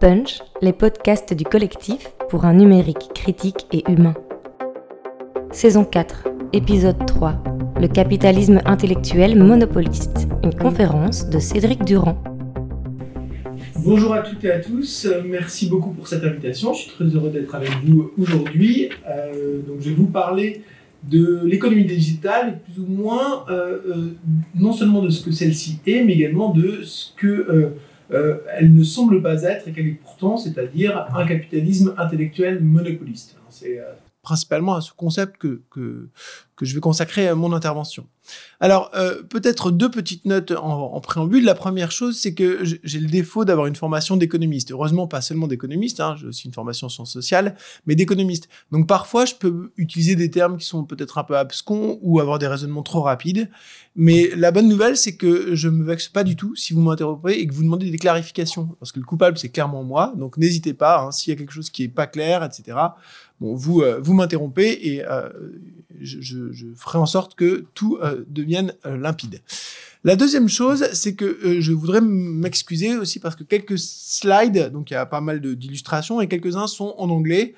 Punch, les podcasts du collectif pour un numérique critique et humain. Saison 4, épisode 3. Le capitalisme intellectuel monopoliste. Une conférence de Cédric Durand. Bonjour à toutes et à tous, merci beaucoup pour cette invitation. Je suis très heureux d'être avec vous aujourd'hui. Euh, donc je vais vous parler de l'économie digitale, plus ou moins euh, euh, non seulement de ce que celle-ci est, mais également de ce que euh, elle ne semble pas être et qu'elle est pourtant, c'est-à-dire un capitalisme intellectuel monopoliste. C'est principalement à ce concept que, que, que je vais consacrer à mon intervention. Alors, euh, peut-être deux petites notes en, préambule. La première chose, c'est que j'ai le défaut d'avoir une formation d'économiste. Heureusement, pas seulement d'économiste, hein, j'ai aussi une formation en sciences sociales, mais d'économiste. Donc parfois, je peux utiliser des termes qui sont peut-être un peu abscons ou avoir des raisonnements trop rapides. Mais la bonne nouvelle, c'est que je me vexe pas du tout si vous m'interrompez et que vous demandez des clarifications. Parce que le coupable, c'est clairement moi. Donc n'hésitez pas, hein, s'il y a quelque chose qui est pas clair, etc. Bon, vous, euh, vous m'interrompez et euh, je, je, je, ferai en sorte que tout euh, devienne euh, limpide. La deuxième chose, c'est que euh, je voudrais m'excuser aussi parce que quelques slides, donc il y a pas mal d'illustrations et quelques-uns sont en anglais,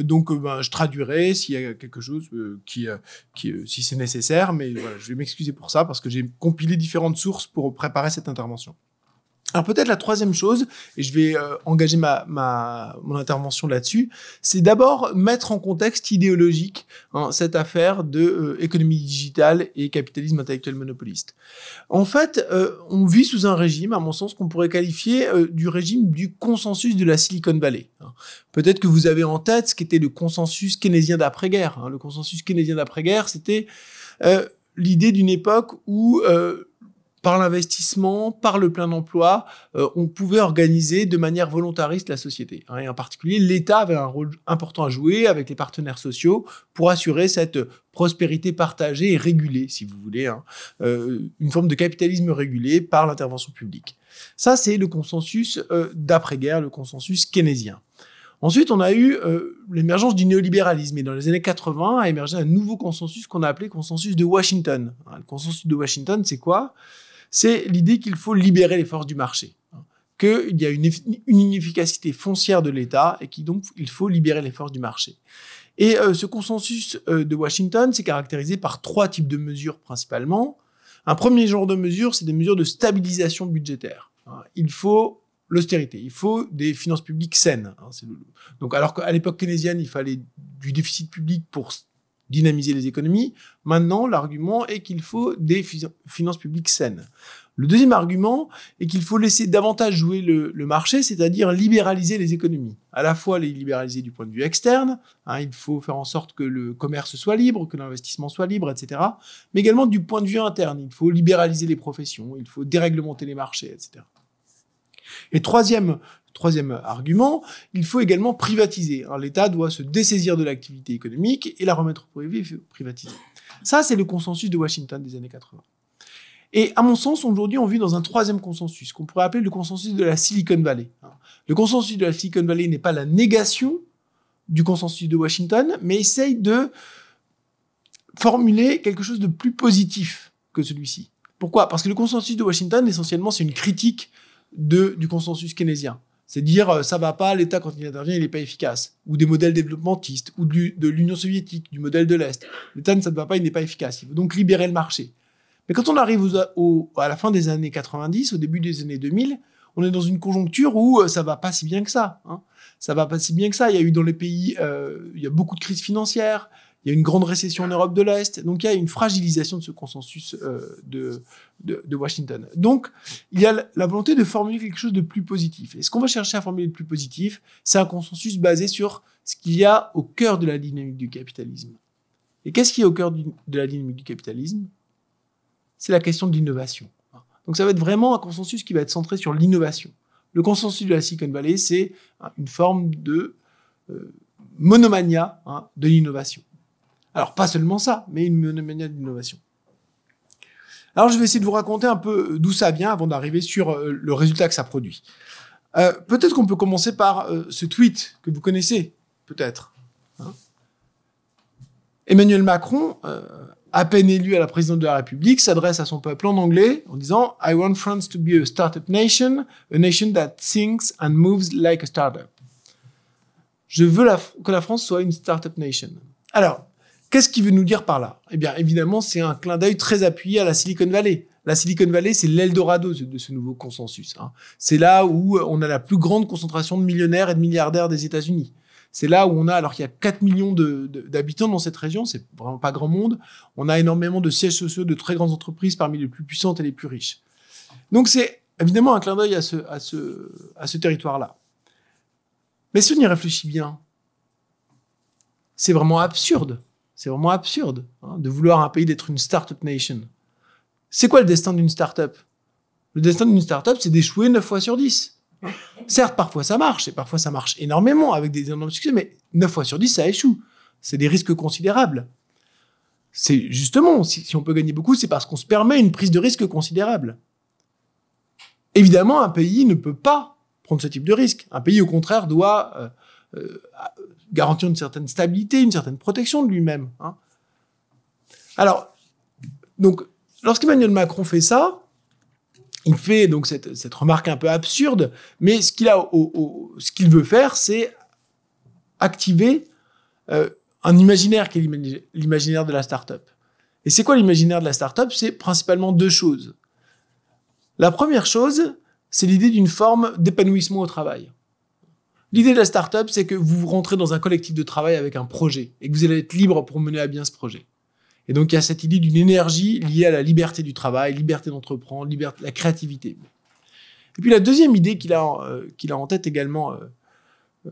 donc ben, je traduirai s'il y a quelque chose qui, qui si c'est nécessaire, mais voilà, je vais m'excuser pour ça parce que j'ai compilé différentes sources pour préparer cette intervention. Alors peut-être la troisième chose, et je vais euh, engager ma, ma, mon intervention là-dessus, c'est d'abord mettre en contexte idéologique hein, cette affaire de euh, économie digitale et capitalisme intellectuel monopoliste. En fait, euh, on vit sous un régime, à mon sens, qu'on pourrait qualifier du régime du consensus de la Silicon Valley. Hein. Peut-être que vous avez en tête ce qu'était le consensus keynésien d'après-guerre. Hein. Le consensus keynésien d'après-guerre, c'était l'idée d'une époque où par l'investissement, par le plein d'emploi, euh, on pouvait organiser de manière volontariste la société. Hein, et en particulier, l'État avait un rôle important à jouer avec les partenaires sociaux pour assurer cette prospérité partagée et régulée, si vous voulez, hein, euh, une forme de capitalisme régulé par l'intervention publique. Ça, c'est le consensus euh, d'après-guerre, le consensus keynésien. Ensuite, on a eu l'émergence du néolibéralisme. Et dans les années 80 a émergé un nouveau consensus qu'on a appelé consensus de Washington. Le consensus de Washington, c'est quoi? C'est l'idée qu'il faut libérer les forces du marché, hein. qu'il y a une, inefficacité foncière de l'État et qu'il faut libérer les forces du marché. Et euh, ce consensus euh, de Washington, c'est caractérisé par trois types de mesures principalement. Un premier genre de mesures, c'est des mesures de stabilisation budgétaire. Hein. Il faut l'austérité, il faut des finances publiques saines. Hein, donc alors qu'à l'époque keynésienne, il fallait du déficit public pour dynamiser les économies. Maintenant, l'argument est qu'il faut des finances publiques saines. Le deuxième argument est qu'il faut laisser davantage jouer le, marché, c'est-à-dire libéraliser les économies. À la fois les libéraliser du point de vue externe, hein, il faut faire en sorte que le commerce soit libre, que l'investissement soit libre, etc. Mais également du point de vue interne, il faut libéraliser les professions, il faut déréglementer les marchés, etc. Et troisième Troisième argument, il faut également privatiser. L'État doit se dessaisir de l'activité économique et la remettre au privé privatiser. Ça, c'est le consensus de Washington des années 80. Et à mon sens, aujourd'hui, on vit dans un troisième consensus, qu'on pourrait appeler le consensus de la Silicon Valley. Le consensus de la Silicon Valley n'est pas la négation du consensus de Washington, mais essaye de formuler quelque chose de plus positif que celui-ci. Pourquoi? Parce que le consensus de Washington, essentiellement, c'est une critique du consensus keynésien. C'est dire euh, ça va pas, l'État quand il intervient, il n'est pas efficace. Ou des modèles développementistes, ou de l'Union soviétique, du modèle de l'Est. L'État, ça ne va pas, il n'est pas efficace. Il faut donc libérer le marché. Mais quand on arrive à la fin des années 90, au début des années 2000, on est dans une conjoncture où euh, ça va pas si bien que ça. Hein. Ça va pas si bien que ça. Il y a eu dans les pays, euh, il y a beaucoup de crises financières il y a une grande récession en Europe de l'Est, donc il y a une fragilisation de ce consensus euh, de, Washington. Donc, il y a la volonté de formuler quelque chose de plus positif. Et ce qu'on va chercher à formuler de plus positif, c'est un consensus basé sur ce qu'il y a au cœur de la dynamique du capitalisme. Et qu'est-ce qui est au cœur de la dynamique du capitalisme? C'est la question de l'innovation. Donc ça va être vraiment un consensus qui va être centré sur l'innovation. Le consensus de la Silicon Valley, c'est hein, une forme de euh, monomania hein, de l'innovation. Alors pas seulement ça, mais une manière d'innovation. Alors je vais essayer de vous raconter un peu euh, d'où ça vient avant d'arriver sur euh, le résultat que ça produit. Euh, peut-être qu'on peut commencer par ce tweet que vous connaissez, peut-être. Hein. Emmanuel Macron à peine élu à la présidence de la République, s'adresse à son peuple en anglais en disant I want France to be a startup nation, a nation that thinks and moves like a startup. Je veux que la France soit une startup nation. Alors, qu'est-ce qu'il veut nous dire par là? Eh bien, évidemment, c'est un clin d'œil très appuyé à la Silicon Valley. La Silicon Valley, c'est l'Eldorado de ce nouveau consensus. Hein. C'est là où on a la plus grande concentration de millionnaires et de milliardaires des États-Unis. C'est là où on a, alors qu'il y a 4 millions d'habitants dans cette région, c'est vraiment pas grand monde, on a énormément de sièges sociaux de très grandes entreprises parmi les plus puissantes et les plus riches. Donc c'est évidemment un clin d'œil à ce territoire-là. Mais si on y réfléchit bien, c'est vraiment absurde. C'est vraiment absurde hein, de vouloir un pays d'être une startup nation. C'est quoi le destin d'une startup? Le destin d'une startup, c'est d'échouer 9 fois sur 10. Certes, parfois ça marche, et parfois ça marche énormément avec des énormes succès, mais 9 fois sur 10, ça échoue. C'est des risques considérables. C'est justement, si, on peut gagner beaucoup, c'est parce qu'on se permet une prise de risque considérable. Évidemment, un pays ne peut pas prendre ce type de risque. Un pays, au contraire, doit euh, garantir une certaine stabilité, une certaine protection de lui-même. Hein. Alors, donc, lorsqu'Emmanuel Macron fait ça, il fait donc cette, cette, remarque un peu absurde, mais ce qu'il a, ce qu'il veut faire, c'est activer euh, un imaginaire qui est l'imaginaire de la start-up. Et c'est quoi l'imaginaire de la start-up? C'est principalement deux choses. La première chose, c'est l'idée d'une forme d'épanouissement au travail. L'idée de la start-up, c'est que vous rentrez dans un collectif de travail avec un projet et que vous allez être libre pour mener à bien ce projet. Et donc, il y a cette idée d'une énergie liée à la liberté du travail, liberté d'entreprendre, liberté, la créativité. Et puis, la deuxième idée qu'il a, euh, en tête également, euh, euh,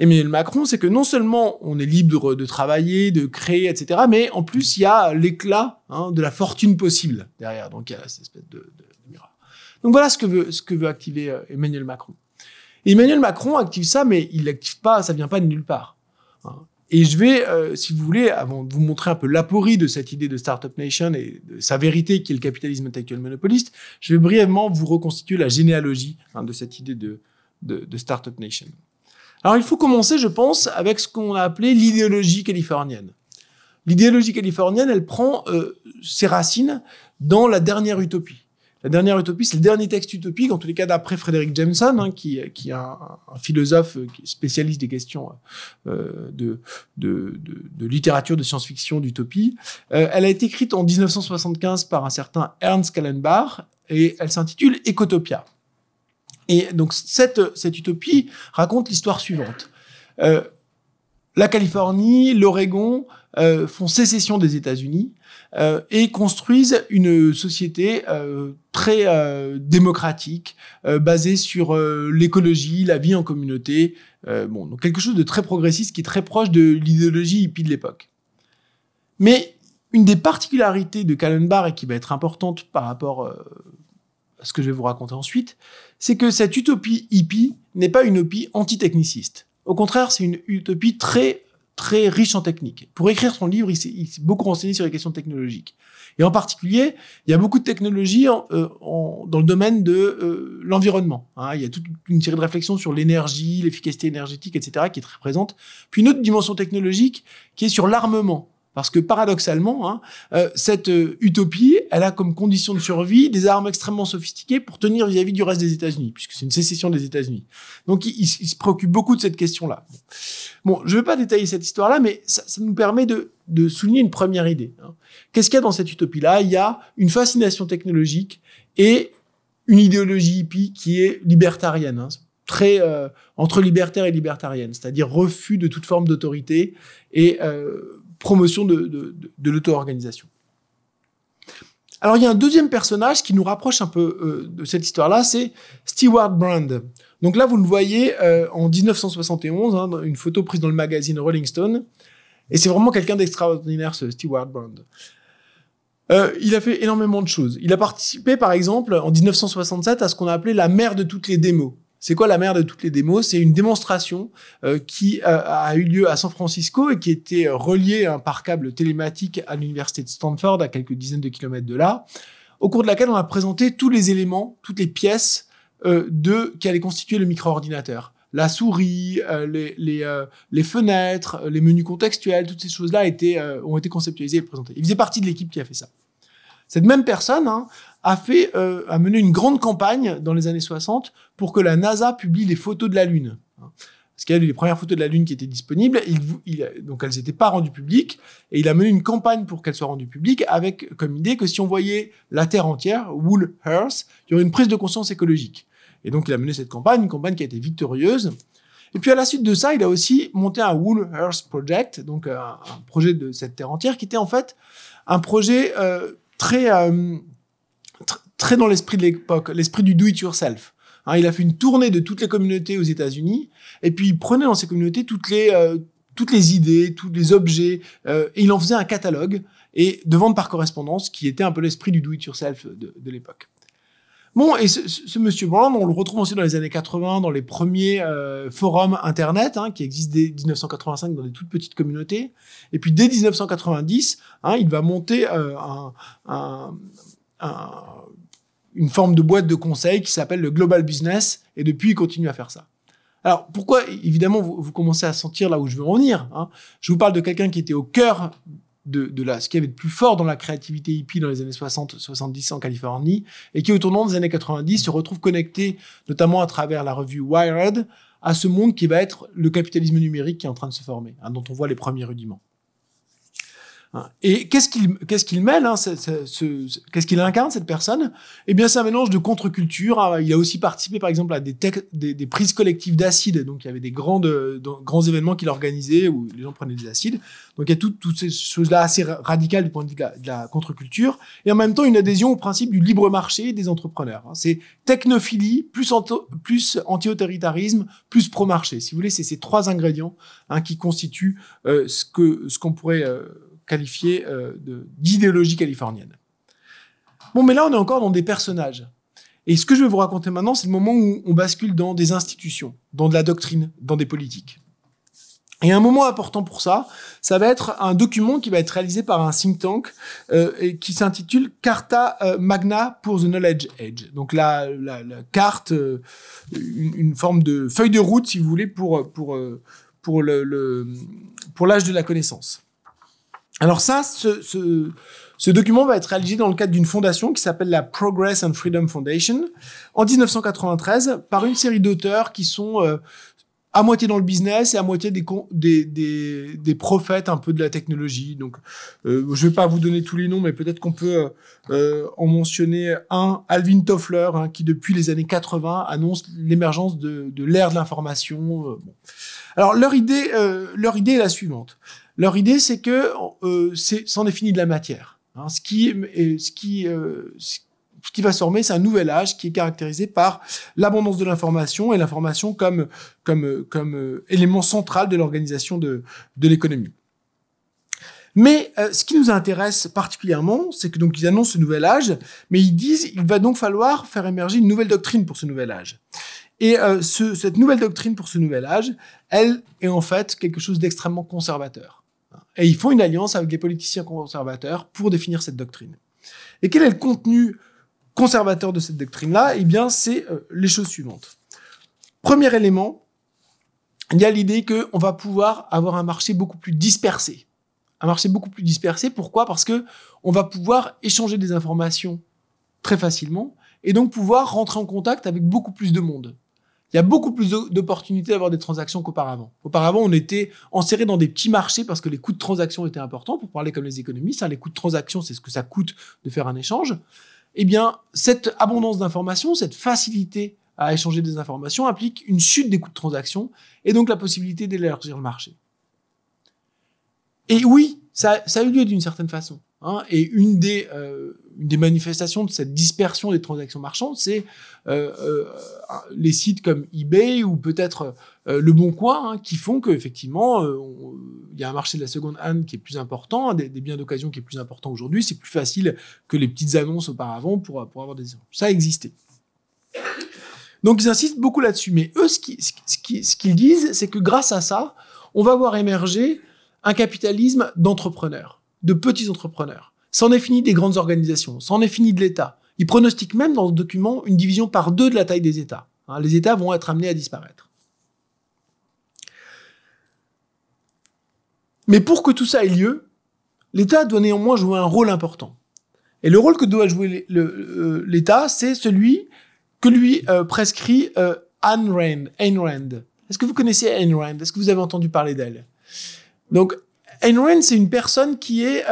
Emmanuel Macron, c'est que non seulement on est libre de travailler, de créer, etc., mais en plus, il y a l'éclat hein, de la fortune possible derrière. Donc, il y a cette espèce de, de, Donc, voilà ce que veut activer Emmanuel Macron. Emmanuel Macron active ça, mais il l'active pas, ça vient pas de nulle part. Hein. Et je vais, euh, si vous voulez, avant de vous montrer un peu l'aporie de cette idée de Startup Nation et de sa vérité qui est le capitalisme intellectuel monopoliste, je vais brièvement vous reconstituer la généalogie hein, de cette idée de, Startup Nation. Alors il faut commencer, je pense, avec ce qu'on a appelé l'idéologie californienne. L'idéologie californienne, elle prend euh, ses racines dans la dernière utopie. La dernière utopie, c'est le dernier texte utopique, en tous les cas d'après Frédéric Jameson, hein, qui, qui est un, philosophe euh, spécialiste des questions euh, de, de, de, littérature, de science-fiction, d'utopie. Euh, elle a été écrite en 1975 par un certain Ernst Kallenbach et elle s'intitule Ecotopia. Et donc cette, cette utopie raconte l'histoire suivante. Euh, la Californie, l'Oregon euh, font sécession des États-Unis euh, et construisent une société euh, très euh, démocratique, basée sur l'écologie, la vie en communauté. bon, donc quelque chose de très progressiste qui est très proche de l'idéologie hippie de l'époque. Mais une des particularités de Kallenbach et qui va être importante par rapport à ce que je vais vous raconter ensuite, c'est que cette utopie hippie n'est pas une utopie antitechniciste. Au contraire, c'est une utopie très très riche en techniques. Pour écrire son livre, il s'est beaucoup renseigné sur les questions technologiques. Et en particulier, il y a beaucoup de technologies euh, dans le domaine de euh, l'environnement. Hein. Il y a toute une série de réflexions sur l'énergie, l'efficacité énergétique, etc., qui est très présente. Puis une autre dimension technologique qui est sur l'armement. Parce que paradoxalement, hein, euh, cette euh, utopie, elle a comme condition de survie des armes extrêmement sophistiquées pour tenir vis-à-vis du reste des États-Unis, puisque c'est une sécession des États-Unis. Donc, il, se préoccupe beaucoup de cette question-là. Bon, je ne vais pas détailler cette histoire-là, mais ça, ça, nous permet de, de, souligner une première idée. Hein. Qu'est-ce qu'il y a dans cette utopie-là? Il y a une fascination technologique et une idéologie hippie qui est libertarienne. Hein très euh, entre libertaire et libertarienne, c'est-à-dire refus de toute forme d'autorité et euh, promotion de, de, l'auto-organisation. Alors il y a un deuxième personnage qui nous rapproche un peu euh, de cette histoire-là, c'est Stewart Brand. Donc là, vous le voyez euh, en 1971, hein, une photo prise dans le magazine Rolling Stone, et c'est vraiment quelqu'un d'extraordinaire, ce Stewart Brand. Euh, il a fait énormément de choses. Il a participé, par exemple, en 1967, à ce qu'on a appelé la mère de toutes les démos. C'est quoi la mère de toutes les démos? C'est une démonstration euh, qui euh, a eu lieu à San Francisco et qui était euh, reliée par câble télématique à l'université de Stanford, à quelques dizaines de kilomètres de là, au cours de laquelle on a présenté tous les éléments, toutes les pièces de qui allaient constituer le micro-ordinateur. la souris, les, fenêtres, les menus contextuels, toutes ces choses-là ont été conceptualisées et présentées. Il faisait partie de l'équipe qui a fait ça. Cette même personne hein, a fait, a mené une grande campagne dans les années 60 pour que la NASA publie les photos de la Lune. Parce qu'il y a eu les premières photos de la Lune qui étaient disponibles, il, donc elles n'étaient pas rendues publiques, et il a mené une campagne pour qu'elles soient rendues publiques avec comme idée que si on voyait la Terre entière, Wool Earth, il y aurait une prise de conscience écologique. Et donc, il a mené cette campagne, une campagne qui a été victorieuse. Et puis, à la suite de ça, il a aussi monté un Wool Earth Project, donc euh, un, projet de cette terre entière, qui était en fait un projet euh, très, euh, très dans l'esprit de l'époque, l'esprit du do-it-yourself. Hein, il a fait une tournée de toutes les communautés aux États-Unis, et puis il prenait dans ces communautés toutes les, toutes les idées, tous les objets, et il en faisait un catalogue et de vente par correspondance, qui était un peu l'esprit du do-it-yourself de, de l'époque. Bon, et ce, monsieur Brown, on le retrouve aussi dans les années 80, dans les premiers euh, forums Internet, hein, qui existent dès 1985 dans des toutes petites communautés. Et puis dès 1990, hein, il va monter euh, un, un, une forme de boîte de conseil qui s'appelle le Global Business, et depuis, il continue à faire ça. Alors, pourquoi, évidemment, vous, commencez à sentir là où je veux en venir. Hein. Je vous parle de quelqu'un qui était au cœur de, de la, ce qui avait de plus fort dans la créativité hippie dans les années 60-70 en Californie, et qui au tournant des années 90 se retrouve connecté, notamment à travers la revue Wired, à ce monde qui va être le capitalisme numérique qui est en train de se former, hein, dont on voit les premiers rudiments. Hein. Et qu'est-ce qu'il qu'est-ce qu'il mêle hein, Qu'est-ce qu'il incarne cette personne? Eh bien, c'est un mélange de contre-culture. Hein. Il a aussi participé, par exemple, à des, des, des prises collectives d'acide. Donc, il y avait des grands, grands événements qu'il organisait où les gens prenaient des acides. Donc, il y a toutes, toutes ces choses-là assez radicales du point de vue de la, contre-culture. Et en même temps, une adhésion au principe du libre marché des entrepreneurs. C'est technophilie plus, plus anti-autoritarisme plus pro-marché. Si vous voulez, c'est ces trois ingrédients qui constituent euh, ce que ce qu'on pourrait euh, qualifié euh, d'idéologie californienne. Bon, mais là, on est encore dans des personnages. Et ce que je vais vous raconter maintenant, c'est le moment où on bascule dans des institutions, dans de la doctrine, dans des politiques. Et un moment important pour ça, ça va être un document qui va être réalisé par un think tank euh, et qui s'intitule Carta euh, Magna pour the Knowledge Age. Donc la, carte, une, forme de feuille de route, si vous voulez, pour pour pour le pour l'âge de la connaissance. Alors ça, ce, ce, ce, document va être réalisé dans le cadre d'une fondation qui s'appelle la Progress and Freedom Foundation en 1993 par une série d'auteurs qui sont euh, à moitié dans le business et à moitié des, des, des, des prophètes un peu de la technologie. Donc, euh, je vais pas vous donner tous les noms, mais peut-être qu'on peut, euh, en mentionner un, Alvin Toffler, hein, qui depuis les années 80 annonce l'émergence de, l'ère de l'information. Euh. Alors leur idée, euh, leur idée est la suivante. Leur idée, c'est que euh, c'en est fini de la matière. Hein. Ce qui, ce qui, euh, ce qui va se former, c'est un nouvel âge qui est caractérisé par l'abondance de l'information et l'information comme comme comme euh, élément central de l'organisation de de l'économie. Mais euh, ce qui nous intéresse particulièrement, c'est que donc ils annoncent ce nouvel âge, mais ils disent il va donc falloir faire émerger une nouvelle doctrine pour ce nouvel âge. Et euh, ce, cette nouvelle doctrine pour ce nouvel âge, elle est en fait quelque chose d'extrêmement conservateur. Et ils font une alliance avec les politiciens conservateurs pour définir cette doctrine. Et quel est le contenu conservateur de cette doctrine-là? Eh bien, c'est euh, les choses suivantes. Premier élément, il y a l'idée qu'on va pouvoir avoir un marché beaucoup plus dispersé. Un marché beaucoup plus dispersé, pourquoi? Parce que on va pouvoir échanger des informations très facilement et donc pouvoir rentrer en contact avec beaucoup plus de monde il y a beaucoup plus d'opportunités d'avoir des transactions qu'auparavant. Auparavant, on était enserré dans des petits marchés parce que les coûts de transaction étaient importants. Pour parler comme les économistes, hein, les coûts de transaction, c'est ce que ça coûte de faire un échange. Eh bien, cette abondance d'informations, cette facilité à échanger des informations implique une chute des coûts de transaction et donc la possibilité d'élargir le marché. Et oui, ça, ça a eu lieu d'une certaine façon. Hein, et une des, euh, une des manifestations de cette dispersion des transactions marchandes, c'est euh, euh, les sites comme eBay ou peut-être euh, Le Bon Coin, hein, qui font qu'effectivement, euh, il y a un marché de la seconde hand qui est plus important, des, biens d'occasion qui est plus important aujourd'hui. C'est plus facile que les petites annonces auparavant pour, pour avoir des... Ça a existé. Donc ils insistent beaucoup là-dessus. Mais eux, ce qu'ils ce qu'ils disent, c'est que grâce à ça, on va voir émerger un capitalisme d'entrepreneurs de petits entrepreneurs. C'en est fini des grandes organisations, c'en est fini de l'État. Ils pronostiquent même dans ce document une division par deux de la taille des États. Hein, les États vont être amenés à disparaître. Mais pour que tout ça ait lieu, l'État doit néanmoins jouer un rôle important. Et le rôle que doit jouer euh, l'État, c'est celui que lui euh, prescrit euh, Anne Rand. Est-ce que vous connaissez Anne Rand? Est-ce que vous avez entendu parler d'elle? Donc, Ayn Rand, c'est une personne qui est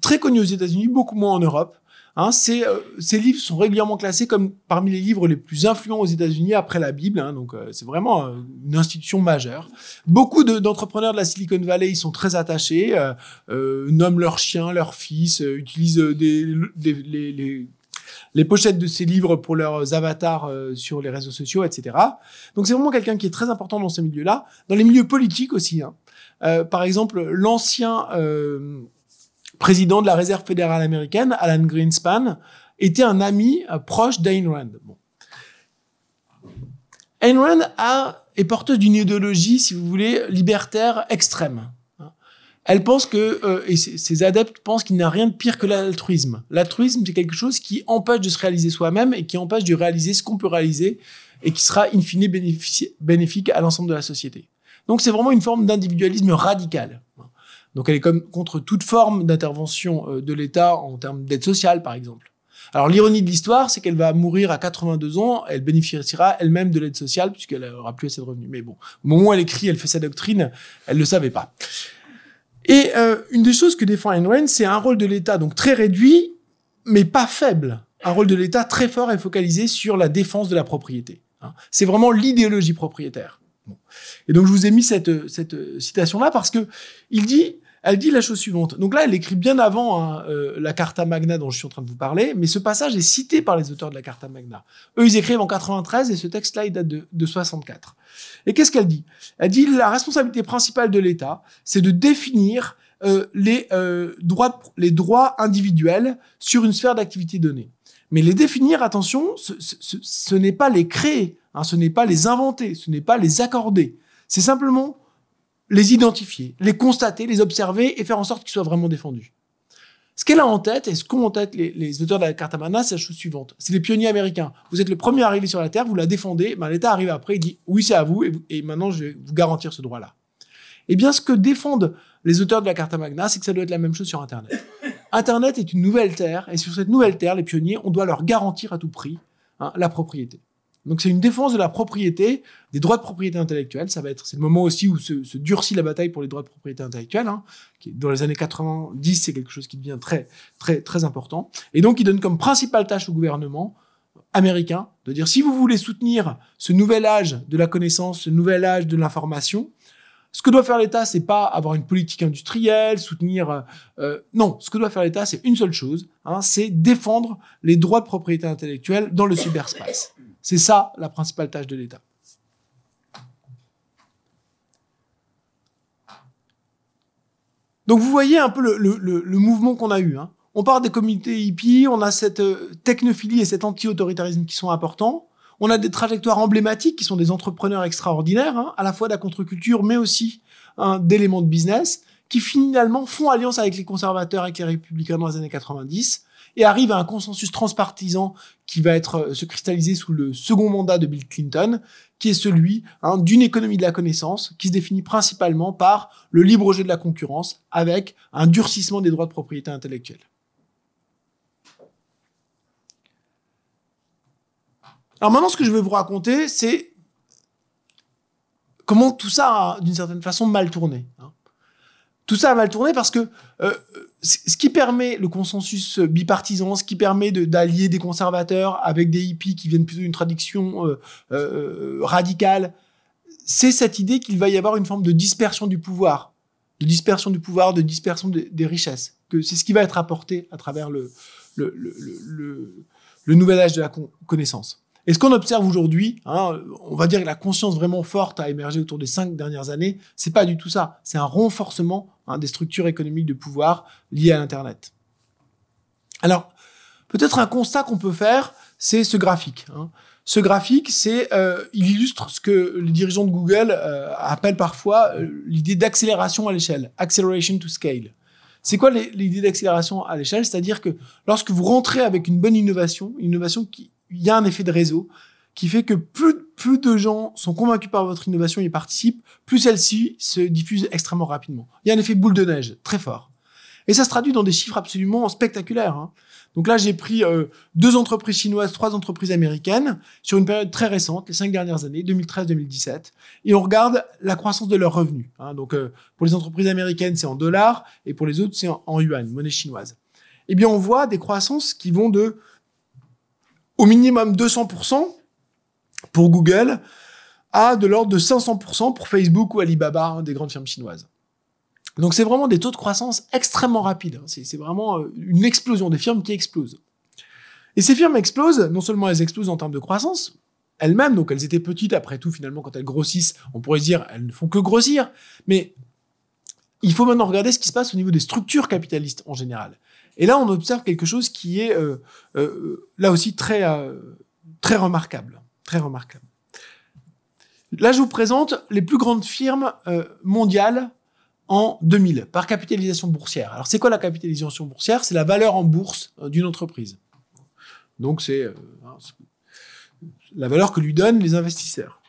très connue aux États-Unis, beaucoup moins en Europe. Hein, ces, euh, ces, livres sont régulièrement classés comme parmi les livres les plus influents aux États-Unis après la Bible. Hein, donc euh, c'est vraiment euh, une institution majeure. Beaucoup d'entrepreneurs de, la Silicon Valley ils sont très attachés, nomment leurs chiens, leurs fils, utilisent des, les, les, les, pochettes de ces livres pour leurs avatars sur les réseaux sociaux, etc. Donc c'est vraiment quelqu'un qui est très important dans ces milieux-là, dans les milieux politiques aussi. Hein. Par exemple, l'ancien président de la Réserve fédérale américaine, Alan Greenspan, était un ami euh, proche d'Ayn Rand. Ayn Rand est porteuse d'une idéologie, si vous voulez, libertaire extrême. Elle pense que, euh, et ses adeptes pensent qu'il n'y a rien de pire que l'altruisme. L'altruisme, c'est quelque chose qui empêche de se réaliser soi-même et qui empêche de réaliser ce qu'on peut réaliser et qui sera in fine bénéfique à l'ensemble de la société. Donc c'est vraiment une forme d'individualisme radical. Donc elle est comme contre toute forme d'intervention euh, de l'État en termes d'aide sociale, par exemple. Alors l'ironie de l'histoire, c'est qu'elle va mourir à 82 ans, elle bénéficiera elle-même de l'aide sociale puisqu'elle aura plus assez de revenus. Mais bon, au moment où elle écrit, elle fait sa doctrine, elle le savait pas. Et euh, une des choses que défend Ayn Rand, c'est un rôle de l'État donc très réduit, mais pas faible. Un rôle de l'État très fort et focalisé sur la défense de la propriété. Hein. C'est vraiment l'idéologie propriétaire. Et donc je vous ai mis cette, cette citation-là parce que il dit elle dit la chose suivante. Donc là, elle écrit bien avant hein, euh, la Carta Magna dont je suis en train de vous parler, mais ce passage est cité par les auteurs de la Carta Magna. Eux, ils écrivent en 93 et ce texte-là, il date de, de 64. Et qu'est-ce qu'elle dit? Elle dit la responsabilité principale de l'État, c'est de définir euh, les, euh, droits, les droits individuels sur une sphère d'activité donnée. Mais les définir, attention, ce, n'est pas les créer, hein, ce n'est pas les inventer, ce n'est pas les accorder. C'est simplement les identifier, les constater, les observer et faire en sorte qu'ils soient vraiment défendus. Ce qu'elle a en tête, et ce qu'ont en tête les, auteurs de la Carta Magna, c'est la chose suivante. C'est les pionniers américains. Vous êtes le premier à arriver sur la Terre, vous la défendez, ben, l'État arrive après, il dit oui, c'est à vous, et, maintenant je vais vous garantir ce droit-là. Eh bien, ce que défendent les auteurs de la Carta Magna, c'est que ça doit être la même chose sur Internet. Internet est une nouvelle terre, et sur cette nouvelle terre, les pionniers, on doit leur garantir à tout prix hein, la propriété. Donc c'est une défense de la propriété, des droits de propriété intellectuelle. Ça va être, c'est le moment aussi où se, durcit la bataille pour les droits de propriété intellectuelle. Hein, qui, dans les années 90, c'est quelque chose qui devient très, très, très important. Et donc il donne comme principale tâche au gouvernement américain de dire si vous voulez soutenir ce nouvel âge de la connaissance, ce nouvel âge de l'information, ce que doit faire l'État, c'est pas avoir une politique industrielle, soutenir. Euh, non, ce que doit faire l'État, c'est une seule chose, hein, c'est défendre les droits de propriété intellectuelle dans le cyberspace. C'est ça la principale tâche de l'État. Donc vous voyez un peu le, mouvement qu'on a eu. Hein. On part des communautés hippies, on a cette euh, technophilie et cet anti-autoritarisme qui sont importants. On a des trajectoires emblématiques qui sont des entrepreneurs extraordinaires, hein, à la fois de la contre-culture, mais aussi hein, d'éléments de business, qui finalement font alliance avec les conservateurs, avec les républicains dans les années 90, et arrive à un consensus transpartisan qui va être euh, se cristalliser sous le second mandat de Bill Clinton, qui est celui hein, d'une économie de la connaissance qui se définit principalement par le libre jeu de la concurrence avec un durcissement des droits de propriété intellectuelle. Alors maintenant, ce que je vais vous raconter, c'est comment tout ça a, d'une certaine façon, mal tourné. Hein. Tout ça a mal tourné parce que euh, ce qui permet le consensus bipartisan, ce qui permet d'allier des conservateurs avec des hippies qui viennent plutôt d'une tradition euh, euh, radicale, c'est cette idée qu'il va y avoir une forme de dispersion du pouvoir, de dispersion du pouvoir, de dispersion des richesses. Que c'est ce qui va être apporté à travers le, nouvel âge de la connaissance. Et ce qu'on observe aujourd'hui, hein, on va dire que la conscience vraiment forte a émergé autour des cinq dernières années, c'est pas du tout ça. C'est un renforcement hein, des structures économiques de pouvoir liées à l'Internet. Alors, peut-être un constat qu'on peut faire, c'est ce graphique. Hein. Ce graphique, c'est, euh, il illustre ce que les dirigeants de Google euh, appellent parfois euh, l'idée d'accélération à l'échelle, acceleration to scale. C'est quoi l'idée d'accélération à l'échelle? C'est-à-dire que lorsque vous rentrez avec une bonne innovation, une innovation qui il y a un effet de réseau qui fait que plus, plus de gens sont convaincus par votre innovation et y participent, plus celle-ci se diffuse extrêmement rapidement. Il y a un effet boule de neige très fort. Et ça se traduit dans des chiffres absolument spectaculaires. Hein. Donc là, j'ai pris euh, deux entreprises chinoises, trois entreprises américaines sur une période très récente, les cinq dernières années, 2013-2017, et on regarde la croissance de leurs revenus. Hein. Donc euh, pour les entreprises américaines, c'est en dollars, et pour les autres, c'est en, yuan, monnaie chinoise. Eh bien, on voit des croissances qui vont de au minimum 200% pour Google à de l'ordre de 500% pour Facebook ou Alibaba, hein, des grandes firmes chinoises. Donc c'est vraiment des taux de croissance extrêmement rapides. Hein. C'est vraiment euh, une explosion des firmes qui explosent. Et ces firmes explosent, non seulement elles explosent en termes de croissance, elles-mêmes, donc elles étaient petites, après tout, finalement, quand elles grossissent, on pourrait dire, elles ne font que grossir. Mais il faut maintenant regarder ce qui se passe au niveau des structures capitalistes en général. Et là, on observe quelque chose qui est, euh, euh, là aussi, très, très remarquable. Très remarquable. Là, je vous présente les plus grandes firmes mondiales en 2000 par capitalisation boursière. Alors c'est quoi la capitalisation boursière? C'est la valeur en bourse euh, d'une entreprise. Donc c'est euh, hein, la valeur que lui donnent les investisseurs.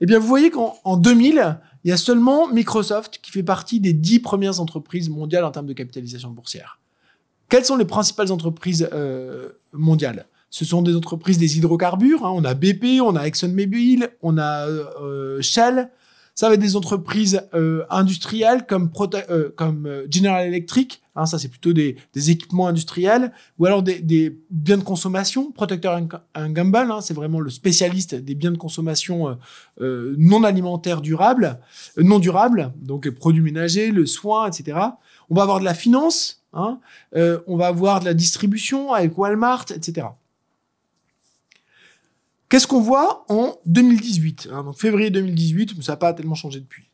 Eh bien vous voyez qu'en 2000, il y a seulement Microsoft qui fait partie des dix premières entreprises mondiales en termes de capitalisation boursière. Quelles sont les principales entreprises euh, mondiales? Ce sont des entreprises des hydrocarbures. Hein. On a BP, on a ExxonMobil, on a Shell, ça va être des entreprises euh, industrielles comme, euh, comme euh, General Electric, hein, ça c'est plutôt des, des, équipements industriels, ou alors des, des biens de consommation. Protector Gamble, hein, c'est vraiment le spécialiste des biens de consommation non alimentaires durables, non durables, donc les produits ménagers, le soin, etc. On va avoir de la finance, hein, on va avoir de la distribution avec Walmart, etc. Qu'est-ce qu'on voit en 2018 hein, Donc février 2018, mais ça n'a pas tellement changé depuis.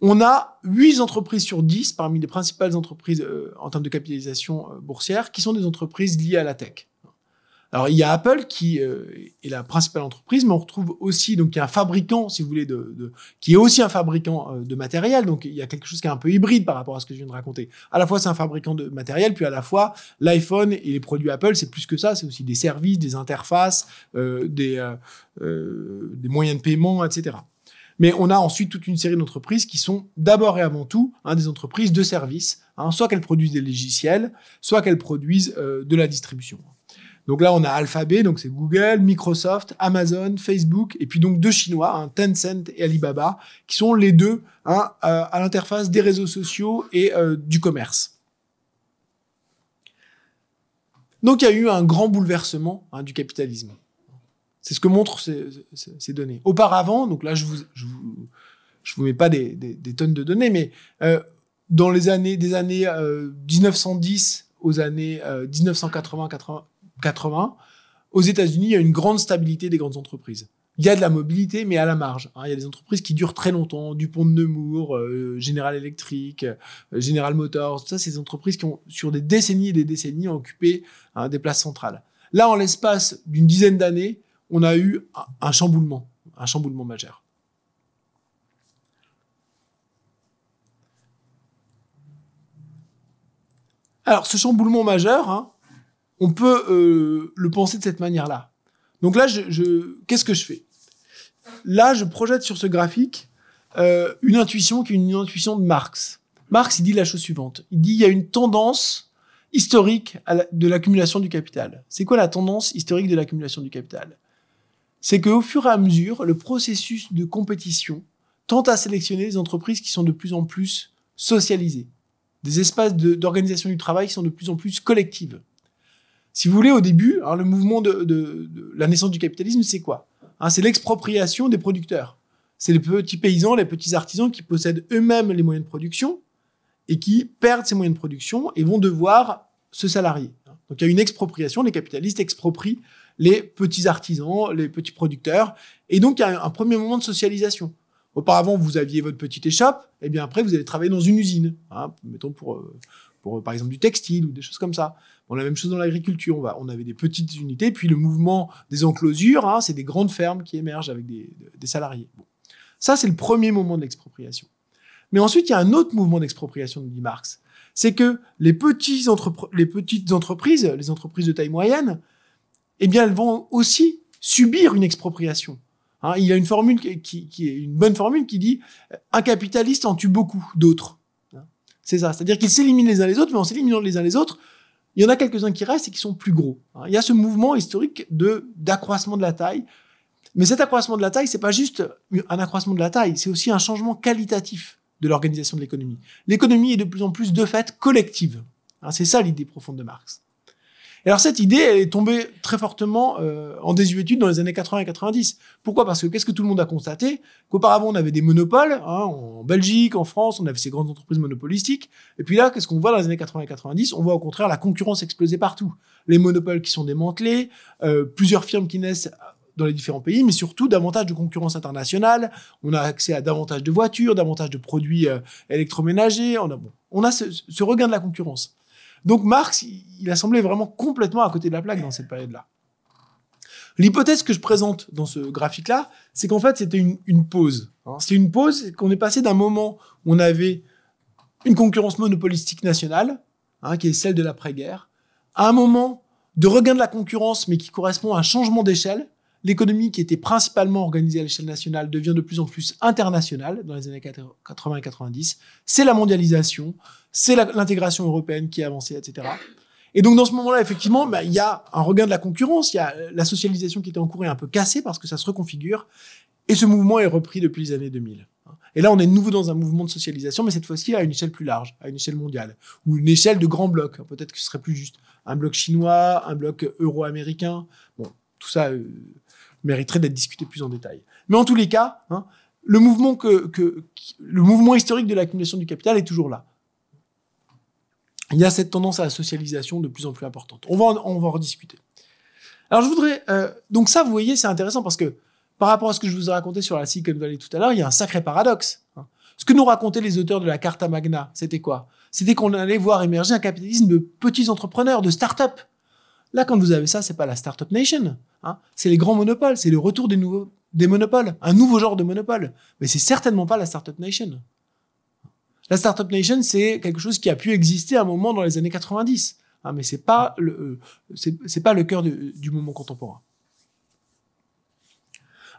On a 8 entreprises sur 10 parmi les principales entreprises euh, en termes de capitalisation euh, boursière qui sont des entreprises liées à la tech. Alors il y a Apple qui euh, est la principale entreprise, mais on retrouve aussi donc il y a un fabricant, si vous voulez, de, de qui est aussi un fabricant euh, de matériel. Donc il y a quelque chose qui est un peu hybride par rapport à ce que je viens de raconter. À la fois c'est un fabricant de matériel, puis à la fois l'iPhone et les produits Apple, c'est plus que ça, c'est aussi des services, des interfaces, euh, des euh, des moyens de paiement, etc. Mais on a ensuite toute une série d'entreprises qui sont d'abord et avant tout hein, des entreprises de services, hein, soit qu'elles produisent des logiciels, soit qu'elles produisent de la distribution. Donc là, on a Alphabet, donc c'est Google, Microsoft, Amazon, Facebook, et puis donc deux Chinois, hein, Tencent et Alibaba, qui sont les deux hein, euh, à l'interface des réseaux sociaux et euh, du commerce. Donc il y a eu un grand bouleversement hein, du capitalisme. C'est ce que montrent ces, données. Auparavant, donc là je vous je vous, je vous mets pas des, des, tonnes de données, mais euh, dans les années des années 1910 aux années 1980 80, 80, aux États-Unis, il y a une grande stabilité des grandes entreprises. Il y a de la mobilité, mais à la marge. Hein. Il y a des entreprises qui durent très longtemps, Dupont de Nemours, euh, General Electric, euh, General Motors, tout ça, c'est des entreprises qui ont, sur des décennies et des décennies, occupé hein, des places centrales. Là, en l'espace d'une dizaine d'années, on a eu un, chamboulement, un chamboulement majeur. Alors, ce chamboulement majeur, hein, on peut euh, le penser de cette manière-là. Donc là, qu'est-ce que je fais? Là, je projette sur ce graphique euh, une intuition qui est une intuition de Marx. Marx, il dit la chose suivante. Il dit il y a une tendance historique de l'accumulation du capital. C'est quoi la tendance historique de l'accumulation du capital? C'est qu'au fur et à mesure, le processus de compétition tente à sélectionner des entreprises qui sont de plus en plus socialisées, des espaces d'organisation du travail qui sont de plus en plus collectives. Si vous voulez, au début, alors le mouvement de, la naissance du capitalisme, c'est quoi? Hein, C'est l'expropriation des producteurs. C'est les petits paysans, les petits artisans qui possèdent eux-mêmes les moyens de production et qui perdent ces moyens de production et vont devoir se salarier. Donc il y a une expropriation, les capitalistes exproprient les petits artisans, les petits producteurs, et donc il y a un, premier moment de socialisation. Auparavant, vous aviez votre petite échoppe, et bien après, vous allez travailler dans une usine, hein, mettons pour, euh, par exemple du textile ou des choses comme ça. On a la même chose dans l'agriculture. On, avait des petites unités, puis le mouvement des enclosures, hein, c'est des grandes fermes qui émergent avec des, salariés. Ça, c'est le premier moment de l'expropriation. Mais ensuite, il y a un autre mouvement d'expropriation, dit Marx. C'est que les, petites entreprises, les entreprises de taille moyenne, eh bien, elles vont aussi subir une expropriation. Hein, il a une formule qui, qui, est une bonne formule qui dit un capitaliste en tue beaucoup d'autres. Hein, c'est ça, c'est-à-dire qu'ils s'éliminent les uns les autres, mais en s'éliminant les uns les autres, il y en a quelques-uns qui restent et qui sont plus gros. Hein, il y a ce mouvement historique de d'accroissement de la taille, mais cet accroissement de la taille, c'est pas juste un accroissement de la taille, c'est aussi un changement qualitatif de l'organisation de l'économie. L'économie est de plus en plus de fait collective. c'est ça l'idée profonde de Marx alors cette idée, elle est tombée très fortement euh, en désuétude dans les années 80 et 90. Pourquoi? Parce que qu'est-ce que tout le monde a constaté? Qu'auparavant, on avait des monopoles. Hein, en Belgique, en France, on avait ces grandes entreprises monopolistiques. Et puis là, qu'est-ce qu'on voit dans les années 80 et 90 On voit au contraire la concurrence exploser partout. Les monopoles qui sont démantelés, euh, plusieurs firmes qui naissent dans les différents pays, mais surtout davantage de concurrence internationale. On a accès à davantage de voitures, davantage de produits euh, électroménagers. On a, ce regain de la concurrence. Donc Marx, il a semblé vraiment complètement à côté de la plaque dans cette période-là. L'hypothèse que je présente dans ce graphique-là, c'est qu'en fait, c'était une, pause. Hein. C'était une pause, qu'on est passé d'un moment où on avait une concurrence monopolistique nationale, hein, qui est celle de l'après-guerre, à un moment de regain de la concurrence, mais qui correspond à un changement d'échelle. L'économie qui était principalement organisée à l'échelle nationale devient de plus en plus internationale dans les années 80 et 90. C'est la mondialisation, c'est l'intégration européenne qui a avancé, etc. Et donc dans ce moment-là, effectivement, bah, il y a un regain de la concurrence, il y a la socialisation qui était en cours est un peu cassée parce que ça se reconfigure, et ce mouvement est repris depuis les années 2000. Et là, on est de nouveau dans un mouvement de socialisation, mais cette fois-ci à une échelle plus large, à une échelle mondiale, ou une échelle de grands blocs. Peut-être que ce serait plus juste un bloc chinois, un bloc euro-américain. Bon, tout ça euh, mériterait d'être discuté plus en détail. Mais en tous les cas, hein, le mouvement historique de l'accumulation du capital est toujours là il y a cette tendance à la socialisation de plus en plus importante. On va en, on va en rediscuter. Alors je voudrais... Euh, donc ça, vous voyez, c'est intéressant parce que par rapport à ce que je vous ai raconté sur la Silicon Valley tout à l'heure, il y a un sacré paradoxe. Hein. Ce que nous racontaient les auteurs de la Carta Magna, c'était quoi? C'était qu'on allait voir émerger un capitalisme de petits entrepreneurs, de start-up. Là, quand vous avez ça, c'est pas la start-up nation. Hein. C'est les grands monopoles, c'est le retour des nouveaux monopoles, un nouveau genre de monopole. Mais c'est certainement pas la start-up nation. La Startup Nation, c'est quelque chose qui a pu exister à un moment dans les années 90, hein, mais c'est pas euh, pas le cœur du moment contemporain.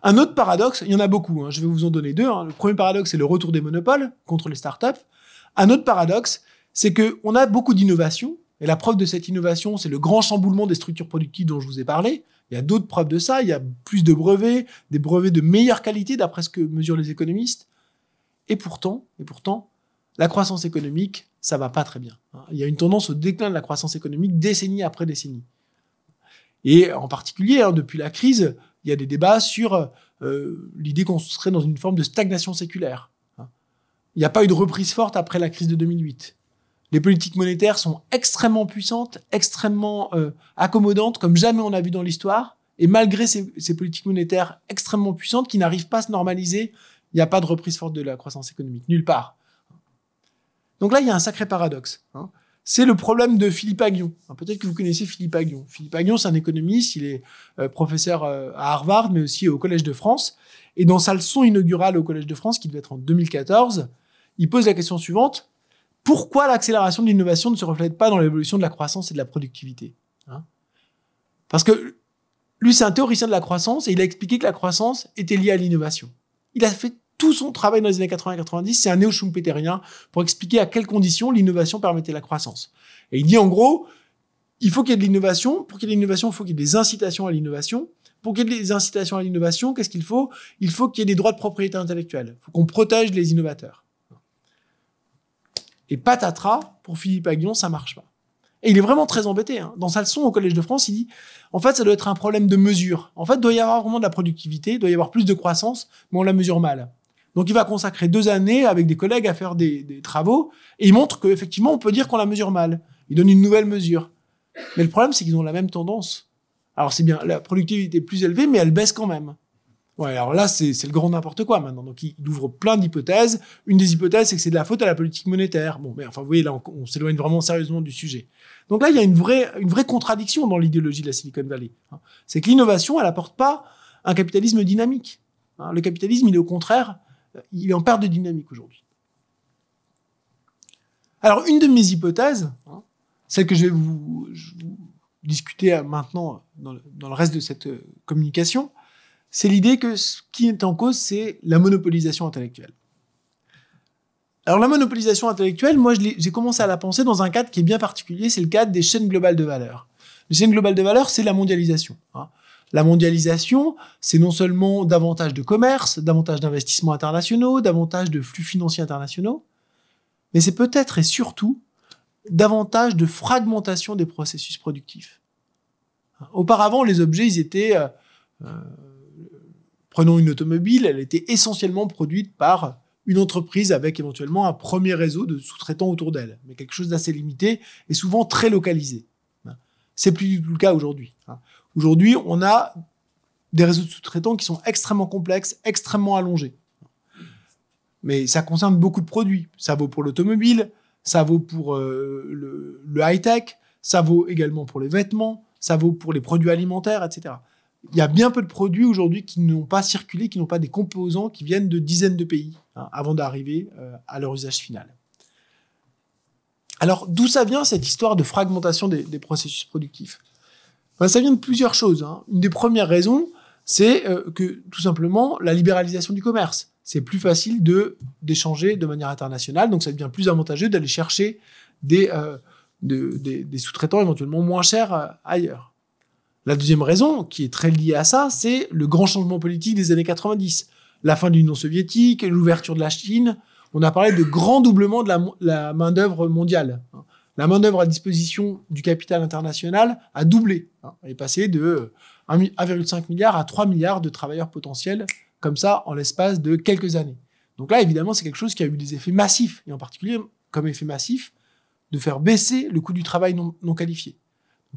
Un autre paradoxe, il y en a beaucoup, hein, je vais vous en donner deux. Hein. Le premier paradoxe, c'est le retour des monopoles contre les startups. Un autre paradoxe, c'est que on a beaucoup d'innovation, et la preuve de cette innovation, c'est le grand chamboulement des structures productives dont je vous ai parlé. Il y a d'autres preuves de ça. Il y a plus de brevets, des brevets de meilleure qualité d'après ce que mesurent les économistes. Et pourtant, et pourtant, la croissance économique, ça va pas très bien. Il y a une tendance au déclin de la croissance économique décennie après décennie. Et en particulier, hein, depuis la crise, il y a des débats sur euh, l'idée qu'on serait dans une forme de stagnation séculaire. Il n'y a pas eu de reprise forte après la crise de 2008. Les politiques monétaires sont extrêmement puissantes, extrêmement euh, accommodantes, comme jamais on a vu dans l'histoire. Et malgré ces, politiques monétaires extrêmement puissantes qui n'arrivent pas à se normaliser, il n'y a pas de reprise forte de la croissance économique, nulle part. Donc là, il y a un sacré paradoxe. Hein. C'est le problème de Philippe Aguillon. Peut-être que vous connaissez Philippe Aguillon. Philippe Aguillon, c'est un économiste, il est euh, professeur euh, à Harvard, mais aussi au Collège de France. Et dans sa leçon inaugurale au Collège de France, qui devait être en 2014, il pose la question suivante. Pourquoi l'accélération de l'innovation ne se reflète pas dans l'évolution de la croissance et de la productivité hein? Parce que lui, c'est un théoricien de la croissance et il a expliqué que la croissance était liée à l'innovation. Il a fait tout son travail dans les années 80-90, c'est un néo-schumpeterien pour expliquer à quelles conditions l'innovation permettait la croissance. Et il dit en gros, il faut qu'il y ait de l'innovation. Pour qu'il y ait de l'innovation, il faut qu'il y ait des incitations à l'innovation. Pour qu'il y ait des incitations à l'innovation, qu'est-ce qu'il faut? Il faut qu'il y ait des droits de propriété intellectuelle. Il faut qu'on protège les innovateurs. Et patatras, pour Philippe Aguillon, ça marche pas. Et il est vraiment très embêté. Hein. Dans sa leçon au Collège de France, il dit, en fait, ça doit être un problème de mesure. En fait, il doit y avoir vraiment de la productivité, il doit y avoir plus de croissance, mais on la mesure mal. Donc il va consacrer deux années avec des collègues à faire des, travaux et il montre qu'effectivement on peut dire qu'on la mesure mal. Il donne une nouvelle mesure. Mais le problème c'est qu'ils ont la même tendance. Alors c'est bien, la productivité est plus élevée mais elle baisse quand même. Ouais, alors là c'est le grand n'importe quoi maintenant. Donc il, ouvre plein d'hypothèses. Une des hypothèses c'est que c'est de la faute à la politique monétaire. Bon, mais enfin vous voyez là on, s'éloigne vraiment sérieusement du sujet. Donc là il y a une vraie une vraie contradiction dans l'idéologie de la Silicon Valley. Hein. C'est que l'innovation elle apporte pas un capitalisme dynamique. Hein. Le capitalisme il est au contraire il est en perte de dynamique aujourd'hui. Alors, une de mes hypothèses, hein, celle que je vais vous, discuter maintenant dans le, reste de cette euh, communication, c'est l'idée que ce qui est en cause, c'est la monopolisation intellectuelle. Alors la monopolisation intellectuelle, moi j'ai commencé à la penser dans un cadre qui est bien particulier, c'est le cadre des chaînes globales de valeur. Les chaînes globales de valeur, c'est la mondialisation. Hein. La mondialisation, c'est non seulement davantage de commerce, davantage d'investissements internationaux, davantage de flux financiers internationaux, mais c'est peut-être et surtout davantage de fragmentation des processus productifs. Auparavant, les objets, ils étaient, euh, euh, prenons une automobile, elle était essentiellement produite par une entreprise avec éventuellement un premier réseau de sous-traitants autour d'elle, mais quelque chose d'assez limité et souvent très localisé. C'est plus du tout le cas aujourd'hui. Aujourd'hui, on a des réseaux de sous-traitants qui sont extrêmement complexes, extrêmement allongés. Mais ça concerne beaucoup de produits. Ça vaut pour l'automobile, ça vaut pour euh, le high-tech, ça vaut également pour les vêtements, ça vaut pour les produits alimentaires, etc. Il y a bien peu de produits aujourd'hui qui n'ont pas circulé, qui n'ont pas des composants qui viennent de dizaines de pays hein, avant d'arriver euh, à leur usage final. Alors, d'où ça vient cette histoire de fragmentation des, processus productifs? Ben, Ça vient de plusieurs choses. Hein. Une des premières raisons, c'est euh, que tout simplement la libéralisation du commerce. C'est plus facile de d'échanger de manière internationale, donc ça devient plus avantageux d'aller chercher des, euh, des, sous-traitants éventuellement moins chers ailleurs. La deuxième raison, qui est très liée à ça, c'est le grand changement politique des années 90. La fin de l'Union soviétique, l'ouverture de la Chine. On a parlé de grand doublement de la, main-d'œuvre mondiale. La main-d'œuvre à disposition du capital international a doublé. Elle est passée de 1,5 milliard à 3 milliards de travailleurs potentiels, comme ça, en l'espace de quelques années. Donc là, évidemment, c'est quelque chose qui a eu des effets massifs, et en particulier, comme effet massif, de faire baisser le coût du travail non qualifié.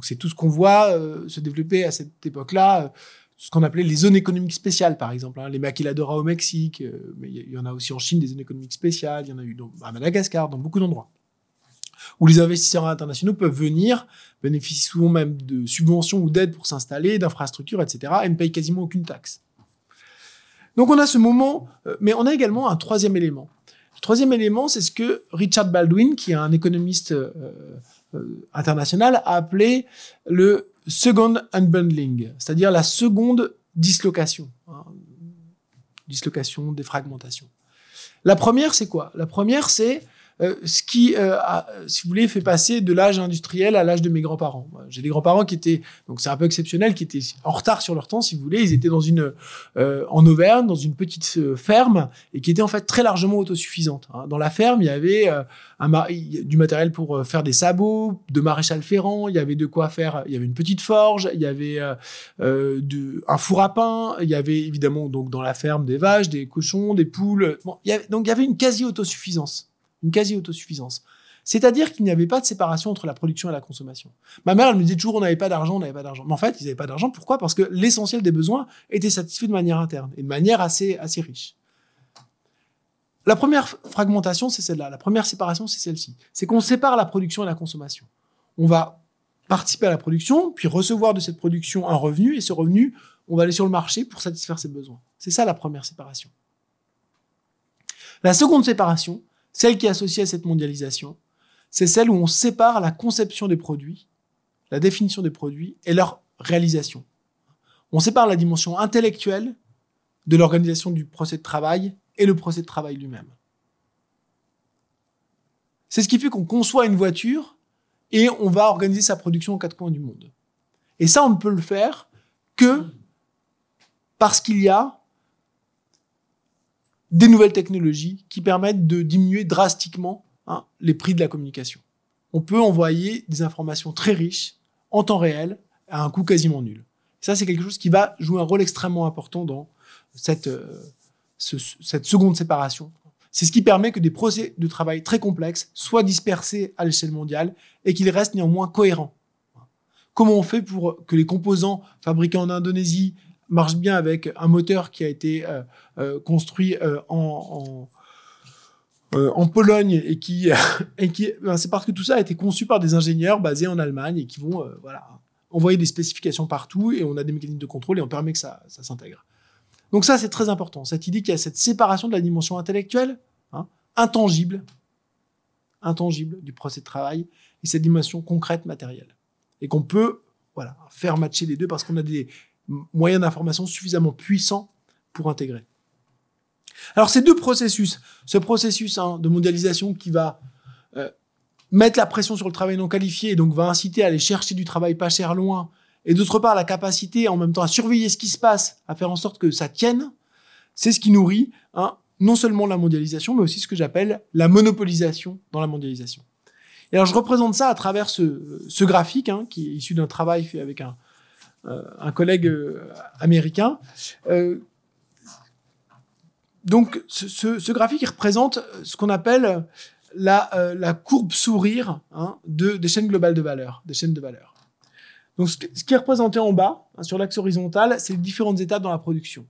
C'est tout ce qu'on voit euh, se développer à cette époque-là, euh, ce qu'on appelait les zones économiques spéciales, par exemple, hein, les maquiladoras au Mexique, euh, mais il y, en a aussi en Chine des zones économiques spéciales, il y en a eu à Madagascar, dans beaucoup d'endroits, où les investisseurs internationaux peuvent venir, bénéficient souvent même de subventions ou d'aides pour s'installer, d'infrastructures, etc., et ne payent quasiment aucune taxe. Donc on a ce moment, mais on a également un troisième élément. Troisième élément, c'est ce que Richard Baldwin, qui est un économiste euh, international a appelé le second unbundling, c'est-à-dire la seconde dislocation, hein, dislocation, défragmentation. La première, c'est quoi? La première, c'est euh, ce qui, euh, si vous voulez, fait passer de l'âge industriel à l'âge de mes grands-parents. J'ai des grands-parents qui étaient, donc c'est un peu exceptionnel, qui étaient en retard sur leur temps, si vous voulez. Ils étaient dans une, euh, en Auvergne, dans une petite ferme, et qui étaient en fait très largement autosuffisantes. Hein. Dans la ferme, il y avait un, du matériel pour faire des sabots, de maréchal ferrant, il y avait de quoi faire, il y avait une petite forge, il y avait de, un four à pain, il y avait évidemment donc dans la ferme des vaches, des cochons, des poules. Bon, il y avait, donc il y avait une quasi-autosuffisance une quasi-autosuffisance. C'est-à-dire qu'il n'y avait pas de séparation entre la production et la consommation. Ma mère, elle me disait toujours, on n'avait pas d'argent, on n'avait pas d'argent. Mais en fait, ils n'avaient pas d'argent. Pourquoi? Parce que l'essentiel des besoins était satisfait de manière interne et de manière assez, assez riche. La première fragmentation, c'est celle-là. La première séparation, c'est celle-ci. C'est qu'on sépare la production et la consommation. On va participer à la production, puis recevoir de cette production un revenu, et ce revenu, on va aller sur le marché pour satisfaire ses besoins. C'est ça la première séparation. La seconde séparation, celle qui est associée à cette mondialisation, c'est celle où on sépare la conception des produits, la définition des produits et leur réalisation. On sépare la dimension intellectuelle de l'organisation du procès de travail et le procès de travail lui-même. C'est ce qui fait qu'on conçoit une voiture et on va organiser sa production aux quatre coins du monde. Et ça, on ne peut le faire que parce qu'il y a des nouvelles technologies qui permettent de diminuer drastiquement hein, les prix de la communication. On peut envoyer des informations très riches en temps réel à un coût quasiment nul. Ça, c'est quelque chose qui va jouer un rôle extrêmement important dans cette, euh, cette seconde séparation. C'est ce qui permet que des procès de travail très complexes soient dispersés à l'échelle mondiale et qu'ils restent néanmoins cohérents. Comment on fait pour que les composants fabriqués en Indonésie marche bien avec un moteur qui a été euh, euh, construit euh, en, en, Pologne et qui, et qui ben, c'est parce que tout ça a été conçu par des ingénieurs basés en Allemagne et qui vont voilà, envoyer des spécifications partout et on a des mécanismes de contrôle et on permet que ça, ça s'intègre. Donc ça, c'est très important. Cette idée qu'il y a cette séparation de la dimension intellectuelle, hein, intangible, intangible du procès de travail et cette dimension concrète, matérielle. Et qu'on peut voilà, faire matcher les deux parce qu'on a des, moyen d'information suffisamment puissant pour intégrer. Alors ces deux processus, ce processus hein, de mondialisation qui va euh, mettre la pression sur le travail non qualifié, donc va inciter à aller chercher du travail pas cher loin, et d'autre part la capacité en même temps à surveiller ce qui se passe, à faire en sorte que ça tienne, c'est ce qui nourrit hein, non seulement la mondialisation, mais aussi ce que j'appelle la monopolisation dans la mondialisation. Et alors je représente ça à travers ce, graphique hein, qui est issu d'un travail fait avec un, un collègue euh, américain. Euh, donc ce, graphique représente ce qu'on appelle la, courbe sourire hein, de, des chaînes globales de valeur, des chaînes de valeur. Donc ce, qui est représenté en bas, hein, sur l'axe horizontal, c'est les différentes étapes dans la production.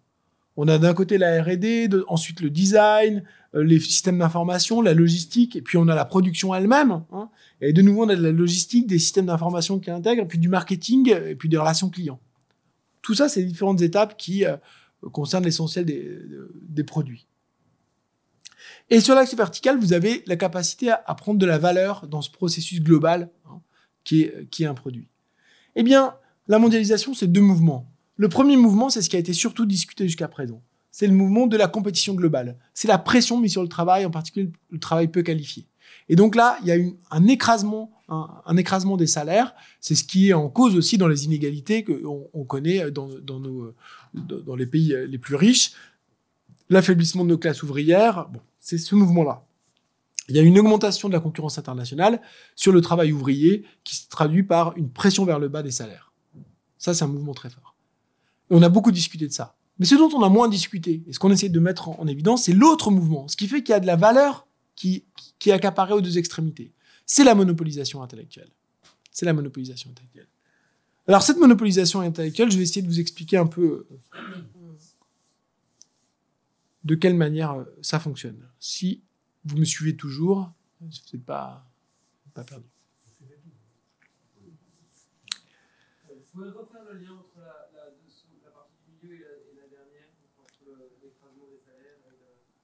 On a d'un côté la R&D, ensuite le design, euh, les systèmes d'information, la logistique, et puis on a la production elle-même. Hein. et de nouveau, on a de la logistique, des systèmes d'information qui intègrent, puis du marketing, et puis des relations clients. Tout ça, c'est différentes étapes qui euh, concernent l'essentiel des, produits. Et sur l'axe vertical, vous avez la capacité à, prendre de la valeur dans ce processus global hein, qui est un produit. Eh bien, la mondialisation, c'est deux mouvements. Le premier mouvement, c'est ce qui a été surtout discuté jusqu'à présent. C'est le mouvement de la compétition globale. C'est la pression mise sur le travail, en particulier le travail peu qualifié. Et donc là, il y a un écrasement, un, écrasement des salaires. C'est ce qui est en cause aussi dans les inégalités qu'on on connaît dans, les pays les plus riches. L'affaiblissement de nos classes ouvrières, c'est ce mouvement-là. Il y a une augmentation de la concurrence internationale sur le travail ouvrier qui se traduit par une pression vers le bas des salaires. Ça, c'est un mouvement très fort on a beaucoup discuté de ça. Mais ce dont on a moins discuté, et ce qu'on essaie de mettre en, évidence, c'est l'autre mouvement. Ce qui fait qu'il y a de la valeur qui, est accaparée aux deux extrémités. C'est la monopolisation intellectuelle. C'est la monopolisation intellectuelle. Alors cette monopolisation intellectuelle, je vais essayer de vous expliquer un peu euh, de quelle manière euh, ça fonctionne. Si vous me suivez toujours, ce n'est pas, pas perdu. Vous refaire le lien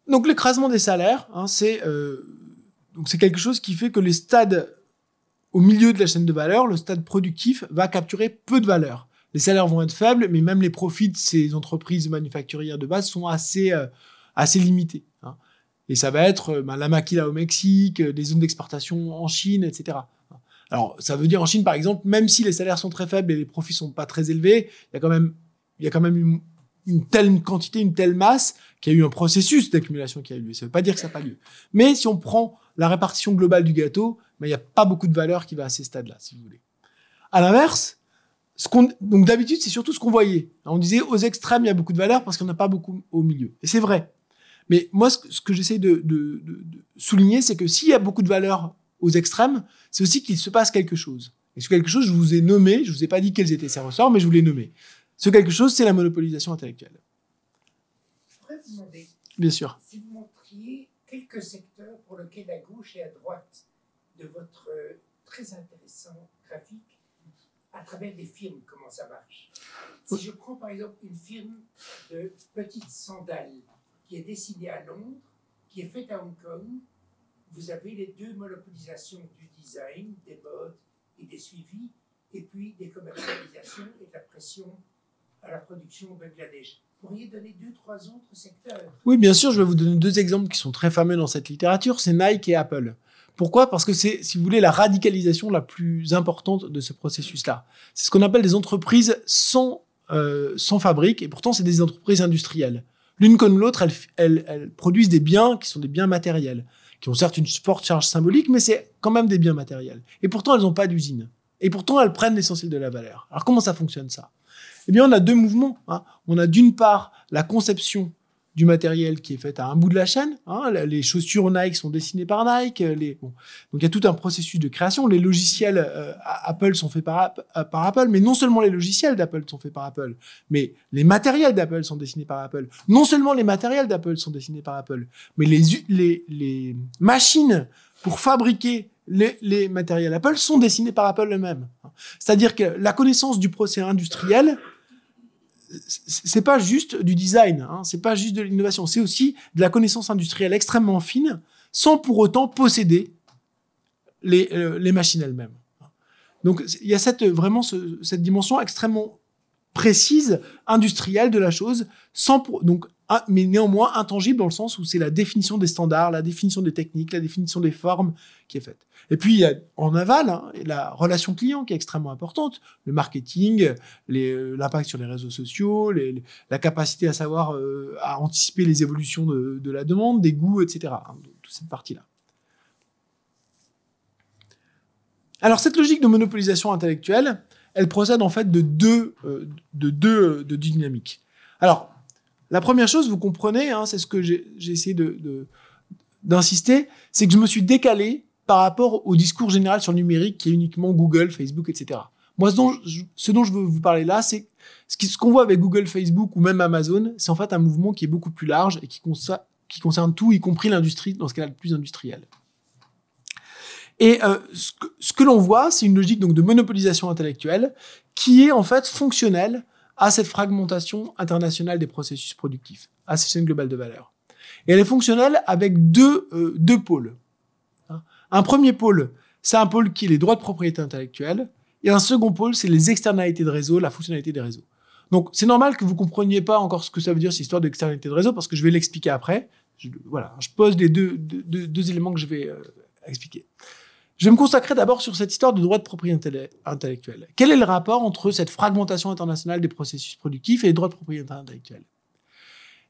Donc l'écrasement des salaires, hein, c'est euh, quelque chose qui fait que les stades au milieu de la chaîne de valeur, le stade productif va capturer peu de valeur. Les salaires vont être faibles, mais même les profits de ces entreprises manufacturières de base sont assez euh, assez limités. Hein. Et ça va être euh, ben, la maquila au Mexique, des zones d'exportation en Chine, etc. Alors ça veut dire en Chine par exemple, même si les salaires sont très faibles et les profits sont pas très élevés, il y a quand même il y a quand même une, une telle quantité, une telle masse, qu'il y a eu un processus d'accumulation qui a eu lieu. Ça ne veut pas dire que ça n'a pas lieu. Mais si on prend la répartition globale du gâteau, ben, il n'y a pas beaucoup de valeur qui va à ces stades-là, si vous voulez. À l'inverse, donc d'habitude, c'est surtout ce qu'on voyait. On disait aux extrêmes, il y a beaucoup de valeur parce qu'on n'a pas beaucoup au milieu. Et c'est vrai. Mais moi, ce que, j'essaie de, de, souligner, c'est que s'il y a beaucoup de valeur aux extrêmes, c'est aussi qu'il se passe quelque chose. Et ce quelque chose, je vous ai nommé, je vous ai pas dit quels étaient ces ressorts, mais je vous l'ai nommé. Ce quelque chose, c'est la monopolisation intellectuelle. Je voudrais vous demander Bien sûr. si vous montriez quelques secteurs pour lesquels à gauche et à droite de votre euh, très intéressant graphique, à travers des firmes, comment ça marche? Si je prends par exemple une firme de petites sandales qui est dessinée à Londres, qui est faite à Hong Kong, vous avez les deux monopolisations du design, des modes et des suivis, et puis des commercialisations et de la pression à la production au Bangladesh. Pourriez donner deux, trois autres secteurs Oui, bien sûr, je vais vous donner deux exemples qui sont très fameux dans cette littérature, c'est Nike et Apple. Pourquoi? Parce que c'est, si vous voulez, la radicalisation la plus importante de ce processus-là. C'est ce qu'on appelle des entreprises sans, euh, sans fabrique, et pourtant c'est des entreprises industrielles. L'une comme l'autre, elles, elles, elles, produisent des biens qui sont des biens matériels, qui ont certes une forte charge symbolique, mais c'est quand même des biens matériels. Et pourtant, elles n'ont pas d'usine. Et pourtant, elles prennent l'essentiel de la valeur. Alors comment ça fonctionne ça? Eh bien, on a deux mouvements. Hein. On a d'une part la conception du matériel qui est faite à un bout de la chaîne. Hein. Les chaussures Nike sont dessinées par Nike. Les... Donc il y a tout un processus de création. Les logiciels euh, Apple sont faits par, euh, par, Apple, mais non seulement les logiciels d'Apple sont faits par Apple, mais les matériels d'Apple sont dessinés par Apple. Non seulement les matériels d'Apple sont dessinés par Apple, mais les, les, les machines pour fabriquer les, les matériels Apple sont dessinés par Apple eux-mêmes. C'est-à-dire que la connaissance du procès industriel c'est pas juste du design, hein, c'est pas juste de l'innovation, c'est aussi de la connaissance industrielle extrêmement fine, sans pour autant posséder les, euh, les machines elles-mêmes. Donc il y a cette, vraiment cette dimension extrêmement précise, industrielle de la chose, sans donc mais néanmoins intangible dans le sens où c'est la définition des standards, la définition des techniques, la définition des formes qui est faite. Et puis il y a en aval hein, la relation client qui est extrêmement importante, le marketing, euh, l'impact sur les réseaux sociaux, la capacité à savoir euh, à anticiper les évolutions de, de, la demande, des goûts, etc. Hein, toute cette partie-là. Alors cette logique de monopolisation intellectuelle, elle procède en fait de deux, euh, de deux de dynamiques. Alors la première chose, vous comprenez, hein, c'est ce que j'ai essayé d'insister, c'est que je me suis décalé par rapport au discours général sur le numérique qui est uniquement Google, Facebook, etc. Moi, ce dont je, veux vous parler là, c'est ce qu'on voit avec Google, Facebook ou même Amazon, c'est en fait un mouvement qui est beaucoup plus large et qui, concerne tout, y compris l'industrie, dans ce cas-là le plus industriel. Et euh, ce que, ce que l'on voit, c'est une logique donc de monopolisation intellectuelle qui est en fait fonctionnelle à cette fragmentation internationale des processus productifs, à cette chaîne globale de valeur. Et elle est fonctionnelle avec deux, euh, deux pôles. Hein. Un premier pôle, c'est un pôle qui est les droits de propriété intellectuelle, et un second pôle, c'est les externalités de réseau, la fonctionnalité des réseaux. Donc c'est normal que vous compreniez pas encore ce que ça veut dire cette histoire d'externalité de réseau, parce que je vais l'expliquer après. Voilà, je pose les deux, deux, deux, éléments que je vais euh, expliquer. Je vais me consacrer d'abord sur cette histoire de droit de propriété intellectuelle. Quel est le rapport entre cette fragmentation internationale des processus productifs et les droits de propriété intellectuelle?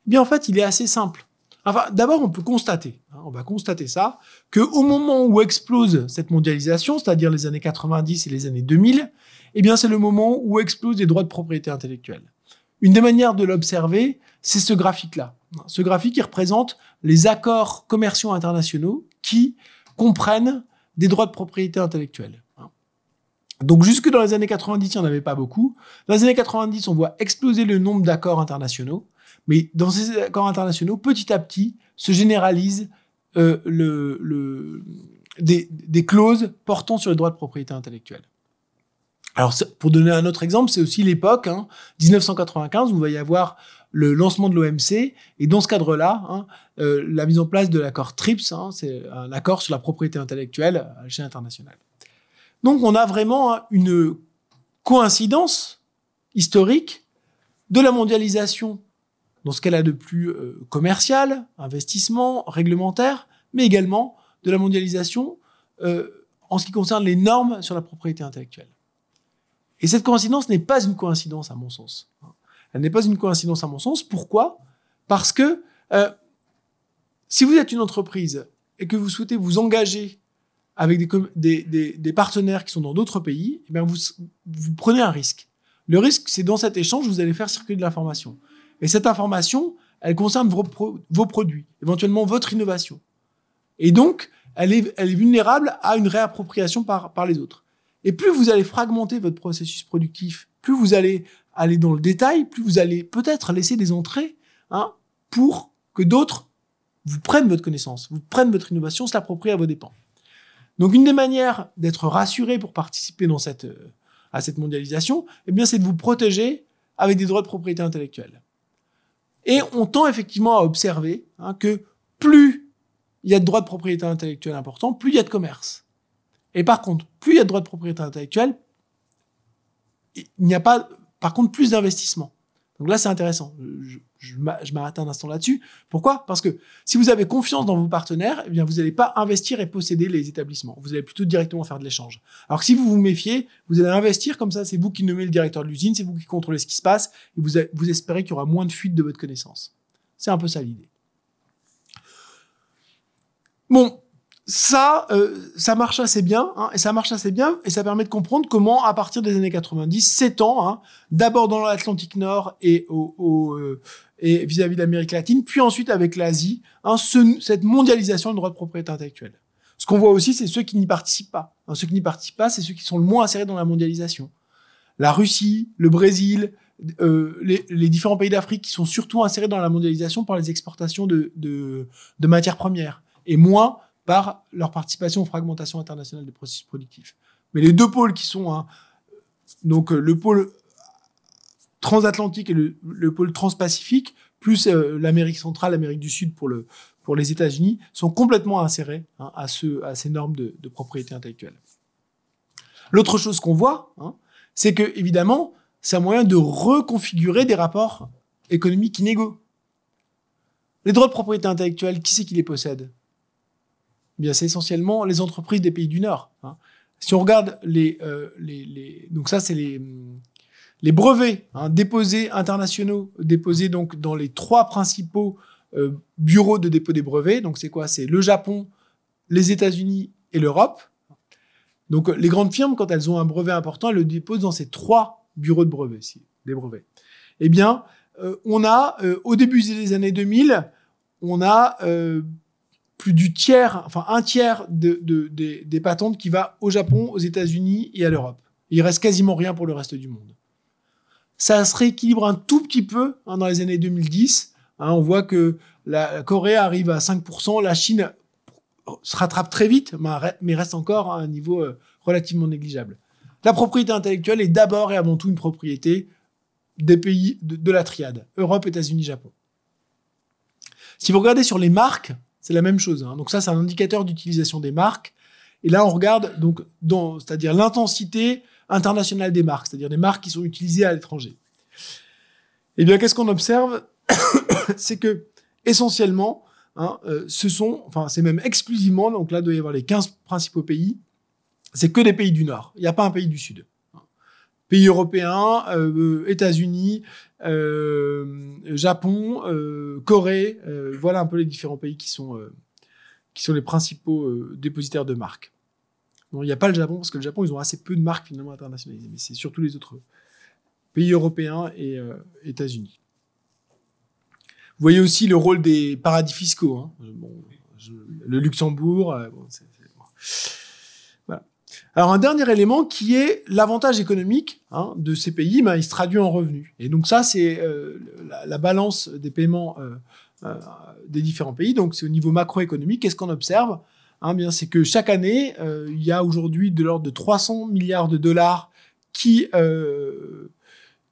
Eh Bien, en fait, il est assez simple. Enfin, d'abord, on peut constater, hein, on va constater ça, que au moment où explose cette mondialisation, c'est-à-dire les années 90 et les années 2000, eh bien, c'est le moment où explosent les droits de propriété intellectuelle. Une des manières de l'observer, c'est ce graphique-là. Ce graphique qui représente les accords commerciaux internationaux qui comprennent des droits de propriété intellectuelle. Hein. Donc jusque dans les années 90, il n'y en avait pas beaucoup. Dans les années 90, on voit exploser le nombre d'accords internationaux. Mais dans ces accords internationaux, petit à petit, se généralisent euh, des, clauses portant sur les droits de propriété intellectuelle. Alors, pour donner un autre exemple, c'est aussi l'époque, hein, 1995, où il va y avoir le lancement de l'OMC. Et dans ce cadre-là, hein, euh, la mise en place de l'accord TRIPS, hein, c'est un accord sur la propriété intellectuelle à l'échelle internationale. Donc on a vraiment une coïncidence historique de la mondialisation dans ce qu'elle a de plus euh, commercial, investissement, réglementaire, mais également de la mondialisation euh, en ce qui concerne les normes sur la propriété intellectuelle. Et cette coïncidence n'est pas une coïncidence à mon sens. Elle n'est pas une coïncidence à mon sens. Pourquoi? Parce que euh, si vous êtes une entreprise et que vous souhaitez vous engager avec des, partenaires qui sont dans d'autres pays, eh bien vous, prenez un risque. Le risque, c'est dans cet échange, vous allez faire circuler de l'information. Et cette information, elle concerne vos, produits, éventuellement votre innovation. Et donc, elle est, vulnérable à une réappropriation par les autres. Et plus vous allez fragmenter votre processus productif, plus vous allez aller dans le détail, plus vous allez peut-être laisser des entrées hein, pour que d'autres vous prennent votre connaissance, vous prennent votre innovation, se l'approprient à vos dépens. Donc une des manières d'être rassuré pour participer dans cette, euh, à cette mondialisation, eh c'est de vous protéger avec des droits de propriété intellectuelle. Et on tend effectivement à observer hein, que plus il y a de droits de propriété intellectuelle importants, plus il y a de commerce. Et par contre, plus il y a de droits de propriété intellectuelle, il n'y a pas par contre, plus d'investissement. Donc là, c'est intéressant. Je, je, m'arrête un instant là-dessus. Pourquoi? Parce que si vous avez confiance dans vos partenaires, eh bien, vous n'allez pas investir et posséder les établissements. Vous allez plutôt directement faire de l'échange. Alors si vous vous méfiez, vous allez investir comme ça. C'est vous qui nommez le directeur de l'usine, c'est vous qui contrôlez ce qui se passe, et vous, vous espérez qu'il y aura moins de fuite de votre connaissance. C'est un peu ça l'idée. Bon, ça, euh, ça marche assez bien, hein, et ça marche assez bien, et ça permet de comprendre comment, à partir des années 90, s'étend, hein, d'abord dans l'Atlantique Nord et au, au euh, et vis-à-vis de l'Amérique latine, puis ensuite avec l'Asie, hein, ce, cette mondialisation du droit de propriété intellectuelle. Ce qu'on voit aussi, c'est ceux qui n'y participent pas. Ceux qui n'y participent pas, c'est ceux qui sont le moins insérés dans la mondialisation. La Russie, le Brésil, euh, les, les, différents pays d'Afrique qui sont surtout insérés dans la mondialisation par les exportations de, de, de matières premières, et moins par leur participation aux fragmentations internationales des processus productifs. Mais les deux pôles qui sont hein, donc euh, le pôle transatlantique et le, le pôle transpacifique, plus euh, l'Amérique centrale, l'Amérique du Sud pour, le, pour les États-Unis, sont complètement insérés hein, à, ce, à ces normes de, propriété intellectuelle. L'autre chose qu'on voit, hein, c'est que évidemment, c'est un moyen de reconfigurer des rapports économiques inégaux. Les droits de propriété intellectuelle, qui c'est qui les possède? Bien, c'est essentiellement les entreprises des pays du Nord. Hein. Si on regarde les, euh, les, les donc ça c'est les brevets hein, déposés internationaux, déposés donc dans les trois principaux euh, bureaux de dépôt des brevets. Donc c'est quoi? C'est le Japon, les États-Unis et l'Europe. Donc les grandes firmes, quand elles ont un brevet important, elles le déposent dans ces trois bureaux de brevets, des brevets. Eh bien, euh, on a au début des années 2000, on a plus du tiers, enfin un tiers de, des, des patentes qui va au Japon, aux États-Unis et à l'Europe. Il reste quasiment rien pour le reste du monde ça se rééquilibre un tout petit peu hein, dans les années 2010. Hein, on voit que la Corée arrive à 5%, la Chine se rattrape très vite, mais reste encore à un niveau euh, relativement négligeable. La propriété intellectuelle est d'abord et avant tout une propriété des pays de, la triade, Europe, États-Unis, Japon. Si vous regardez sur les marques, c'est la même chose. Hein. Donc ça, c'est un indicateur d'utilisation des marques. Et là, on regarde donc, c'est-à-dire l'intensité internationale des marques, c'est-à-dire des marques qui sont utilisées à l'étranger. Eh bien, qu'est-ce qu'on observe? C'est que essentiellement, hein, euh, ce sont, enfin, c'est même exclusivement, donc là, il doit y avoir les 15 principaux pays, c'est que des pays du Nord. Il n'y a pas un pays du Sud. Pays européens, euh, États-Unis, euh, Japon, Corée, voilà un peu les différents pays qui sont, qui sont les principaux dépositaires de marques il n'y a pas le Japon, parce que le Japon, ils ont assez peu de marques finalement internationalisées, mais c'est surtout les autres pays européens et euh, États-Unis. Vous voyez aussi le rôle des paradis fiscaux. Hein. le Luxembourg. Euh, voilà. Alors un dernier élément qui est l'avantage économique hein, de ces pays, ben, il se traduit en revenus. Et donc ça, c'est euh, la, balance des paiements des différents pays. Donc c'est au niveau macroéconomique. Qu'est-ce qu'on observe? Hein, bien, c'est que chaque année, euh, il y a aujourd'hui de l'ordre de 300 milliards de dollars qui, euh,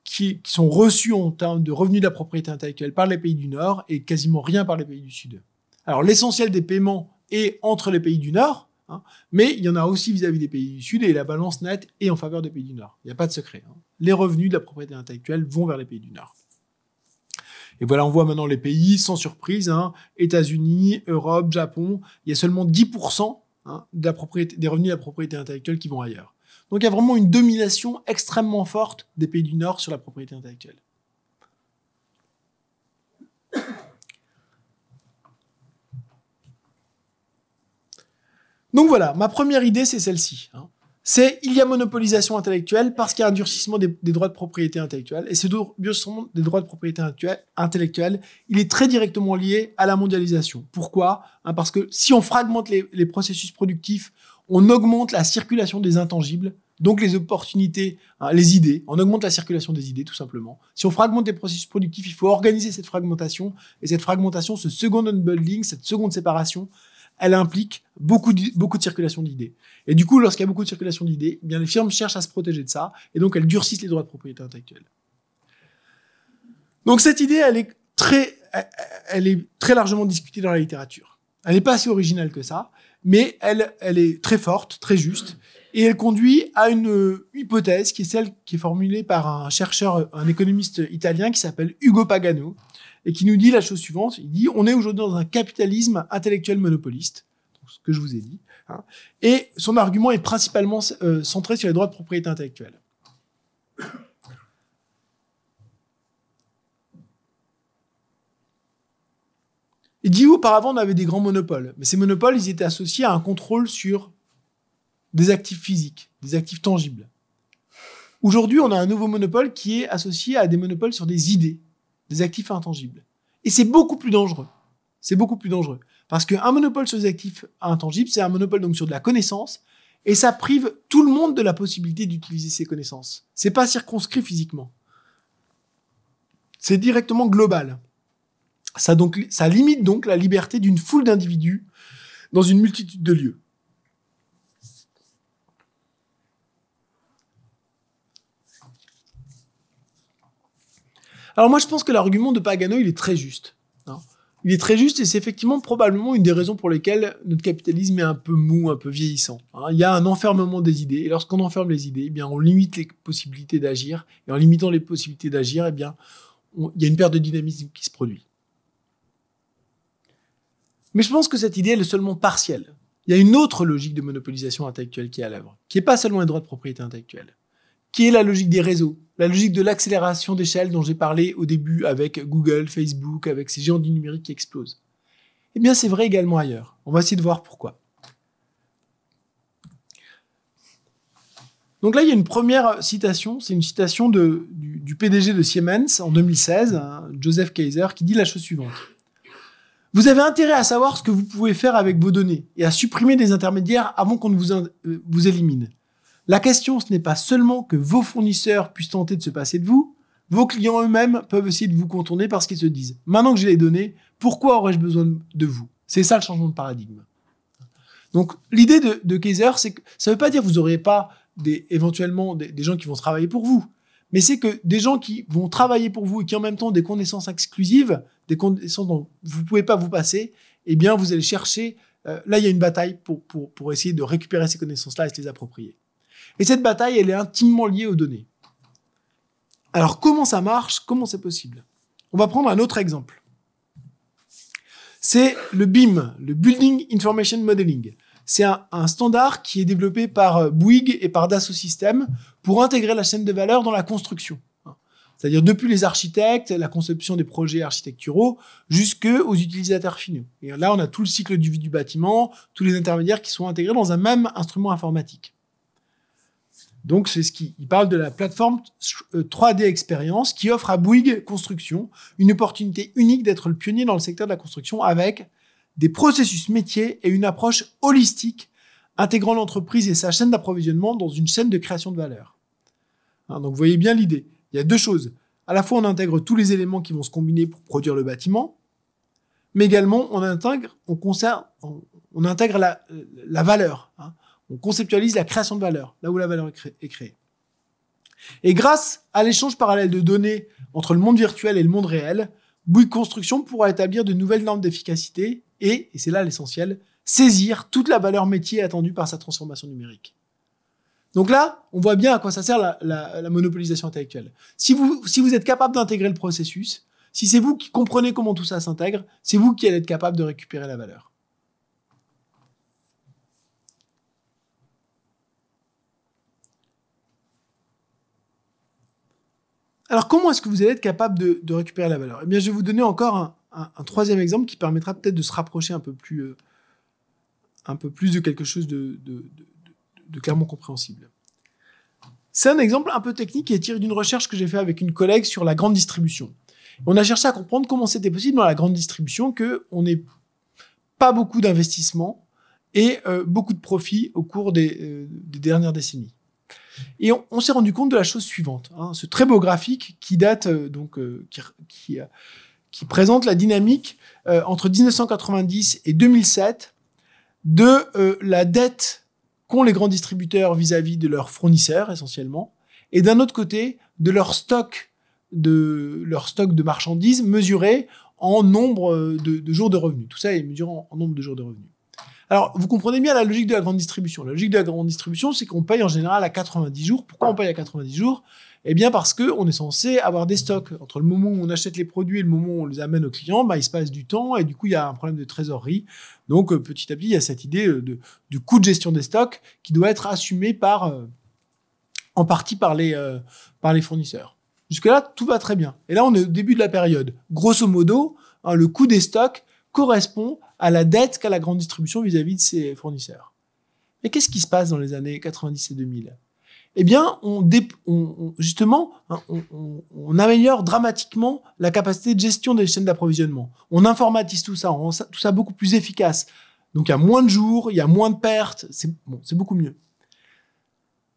qui, sont reçus en termes de revenus de la propriété intellectuelle par les pays du Nord et quasiment rien par les pays du Sud. Alors l'essentiel des paiements est entre les pays du Nord, hein, mais il y en a aussi vis-à-vis des pays du Sud et la balance nette est en faveur des pays du Nord. Il n'y a pas de secret. Hein. Les revenus de la propriété intellectuelle vont vers les pays du Nord. Et voilà, on voit maintenant les pays, sans surprise, hein, États-Unis, Europe, Japon, il y a seulement 10% hein, de la propriété, des revenus de la propriété intellectuelle qui vont ailleurs. Donc il y a vraiment une domination extrêmement forte des pays du Nord sur la propriété intellectuelle. Donc voilà, ma première idée, c'est celle-ci. Hein c'est il y a monopolisation intellectuelle parce qu'il y a un durcissement des, droits de propriété intellectuelle. Et ce durcissement des droits de propriété intellectuelle, il est très directement lié à la mondialisation. Pourquoi? Hein, Parce que si on fragmente les, processus productifs, on augmente la circulation des intangibles, donc les opportunités, hein, les idées. On augmente la circulation des idées, tout simplement. Si on fragmente les processus productifs, il faut organiser cette fragmentation. Et cette fragmentation, ce second unbundling, cette seconde séparation, elle implique beaucoup de, circulation d'idées. Et du coup, lorsqu'il y a beaucoup de circulation d'idées, eh bien les firmes cherchent à se protéger de ça, et donc elles durcissent les droits de propriété intellectuelle. Donc cette idée, elle est très, elle est très largement discutée dans la littérature. Elle n'est pas si originale que ça, mais elle, elle est très forte, très juste, et elle conduit à une hypothèse qui est celle qui est formulée par un chercheur, un économiste italien qui s'appelle Ugo Pagano, et qui nous dit la chose suivante. Il dit, on est aujourd'hui dans un capitalisme intellectuel monopoliste, ce que je vous ai dit, hein, et son argument est principalement euh, centré sur les droits de propriété intellectuelle. Il dit auparavant on avait des grands monopoles, mais ces monopoles ils étaient associés à un contrôle sur des actifs physiques, des actifs tangibles. Aujourd'hui, on a un nouveau monopole qui est associé à des monopoles sur des idées, des actifs intangibles. Et c'est beaucoup plus dangereux. C'est beaucoup plus dangereux. Parce qu'un monopole sur des actifs intangibles, c'est un monopole donc sur de la connaissance, et ça prive tout le monde de la possibilité d'utiliser ces connaissances. C'est pas circonscrit physiquement. C'est directement global. Ça, donc, ça limite donc la liberté d'une foule d'individus dans une multitude de lieux. Alors moi, je pense que l'argument de Pagano, il est très juste. Hein. il est très juste et c'est effectivement probablement une des raisons pour lesquelles notre capitalisme est un peu mou, un peu vieillissant. Hein. Il y a un enfermement des idées et lorsqu'on enferme les idées, eh bien on limite les possibilités d'agir et en limitant les possibilités d'agir, eh bien il y a une perte de dynamisme qui se produit. Mais je pense que cette idée elle est seulement partielle. Il y a une autre logique de monopolisation intellectuelle qui est à l'œuvre, qui n'est pas seulement les droits de propriété intellectuelle, qui est la logique des réseaux, la logique de l'accélération d'échelle dont j'ai parlé au début avec Google, Facebook, avec ces géants du numérique qui explosent. Eh bien, c'est vrai également ailleurs. On va essayer de voir pourquoi. Donc là, il y a une première citation, c'est une citation du, PDG de Siemens en 2016, hein, Joseph Kaiser, qui dit la chose suivante. Vous avez intérêt à savoir ce que vous pouvez faire avec vos données et à supprimer des intermédiaires avant qu'on ne vous, euh, vous élimine. La question, ce n'est pas seulement que vos fournisseurs puissent tenter de se passer de vous, vos clients eux-mêmes peuvent essayer de vous contourner parce qu'ils se disent, maintenant que j'ai les données, pourquoi aurais-je besoin de vous? C'est ça le changement de paradigme. Donc l'idée de, Kaiser, c'est que ça ne veut pas dire que vous n'aurez pas des, éventuellement des, gens qui vont travailler pour vous, mais c'est que des gens qui vont travailler pour vous et qui en même temps ont des connaissances exclusives, des connaissances dont vous ne pouvez pas vous passer, eh bien vous allez chercher, euh, là il y a une bataille pour, pour, pour essayer de récupérer ces connaissances-là et se les approprier. Et cette bataille, elle est intimement liée aux données. Alors comment ça marche? Comment c'est possible? On va prendre un autre exemple. C'est le BIM, le Building Information Modeling. C'est un, standard qui est développé par euh, Bouygues et par Dassault Systèmes pour intégrer la chaîne de valeur dans la construction. C'est-à-dire depuis les architectes, la conception des projets architecturaux, jusqu'aux utilisateurs finaux. Et là, on a tout le cycle du du bâtiment, tous les intermédiaires qui sont intégrés dans un même instrument informatique. Donc, c'est ce qui il parle de la plateforme 3D euh, Experience qui offre à Bouygues Construction une opportunité unique d'être le pionnier dans le secteur de la construction avec des processus métiers et une approche holistique intégrant l'entreprise et sa chaîne d'approvisionnement dans une chaîne de création de valeur. Hein, donc, vous voyez bien l'idée. Il y a deux choses. À la fois, on intègre tous les éléments qui vont se combiner pour produire le bâtiment, mais également, on intègre, on, conserve, on, intègre la, la valeur. Hein on conceptualise la création de valeur, là où la valeur est, créée. Et grâce à l'échange parallèle de données entre le monde virtuel et le monde réel, Bouygues Construction pourra établir de nouvelles normes d'efficacité et, et c'est là l'essentiel, saisir toute la valeur métier attendue par sa transformation numérique. Donc là, on voit bien à quoi ça sert la, monopolisation intellectuelle. Si vous, si vous êtes capable d'intégrer le processus, si c'est vous qui comprenez comment tout ça s'intègre, c'est vous qui allez être capable de récupérer la valeur. Alors, comment est-ce que vous allez être capable de, récupérer la valeur? Eh bien, je vais vous donner encore un, troisième exemple qui permettra peut-être de se rapprocher un peu plus, euh, de quelque chose de, clairement compréhensible. C'est un exemple un peu technique qui est tiré d'une recherche que j'ai fait avec une collègue sur la grande distribution. On a cherché à comprendre comment c'était possible dans la grande distribution qu'on n'ait pas beaucoup d'investissements et euh, beaucoup de profits au cours des euh, dernières décennies. Et on, s'est rendu compte de la chose suivante. Hein, ce très beau graphique qui date euh, donc euh, euh, qui, présente la dynamique entre 1990 et 2007 de la dette qu'ont les grands distributeurs vis-à-vis de leurs fournisseurs essentiellement, et d'un autre côté de leur stock de leur stock de marchandises mesuré en nombre de, jours de revenus. Tout ça est mesuré en nombre de jours de revenus. Alors, vous comprenez bien la logique de la grande distribution. La logique de la grande distribution, c'est qu'on paye en général à 90 jours. Pourquoi on paye à 90 jours? Eh bien, parce qu'on est censé avoir des stocks. Entre le moment où on achète les produits et le moment où on les amène aux clients, bah, il se passe du temps et du coup, il y a un problème de trésorerie. Donc, euh, petit à petit, il y a cette idée euh, de, du coût de gestion des stocks qui doit être assumé par, euh, en partie par les, par les fournisseurs. Jusque-là, tout va très bien. Et là, on est au début de la période. Grosso modo, hein, le coût des stocks correspond à la dette qu'a la grande distribution vis-à-vis de ses fournisseurs. Mais qu'est-ce qui se passe dans les années 90 et 2000 Eh bien, on, justement, hein, on, améliore dramatiquement la capacité de gestion des chaînes d'approvisionnement. On informatise tout ça, on rend tout ça beaucoup plus efficace. Donc il y a moins de jours, il y a moins de pertes, c'est bon, beaucoup mieux.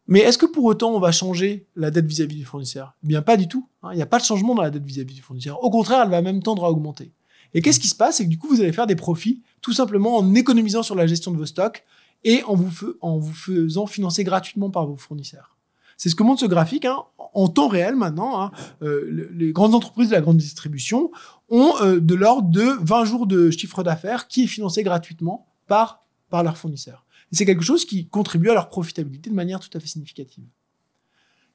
Mais est-ce que pour autant on va changer la dette vis-à-vis du fournisseur? Eh bien pas du tout. Hein. Il n'y a pas de changement dans la dette vis-à-vis du fournisseur. Au contraire, elle va même tendre à augmenter. Et qu'est-ce qui se passe? C'est que du coup, vous allez faire des profits tout simplement en économisant sur la gestion de vos stocks et en vous, faisant financer gratuitement par vos fournisseurs. C'est ce que montre ce graphique. Hein. En temps réel maintenant, hein, euh, les grandes entreprises de la grande distribution ont euh, de l'ordre de 20 jours de chiffre d'affaires qui est financé gratuitement par, leurs fournisseurs. C'est quelque chose qui contribue à leur profitabilité de manière tout à fait significative.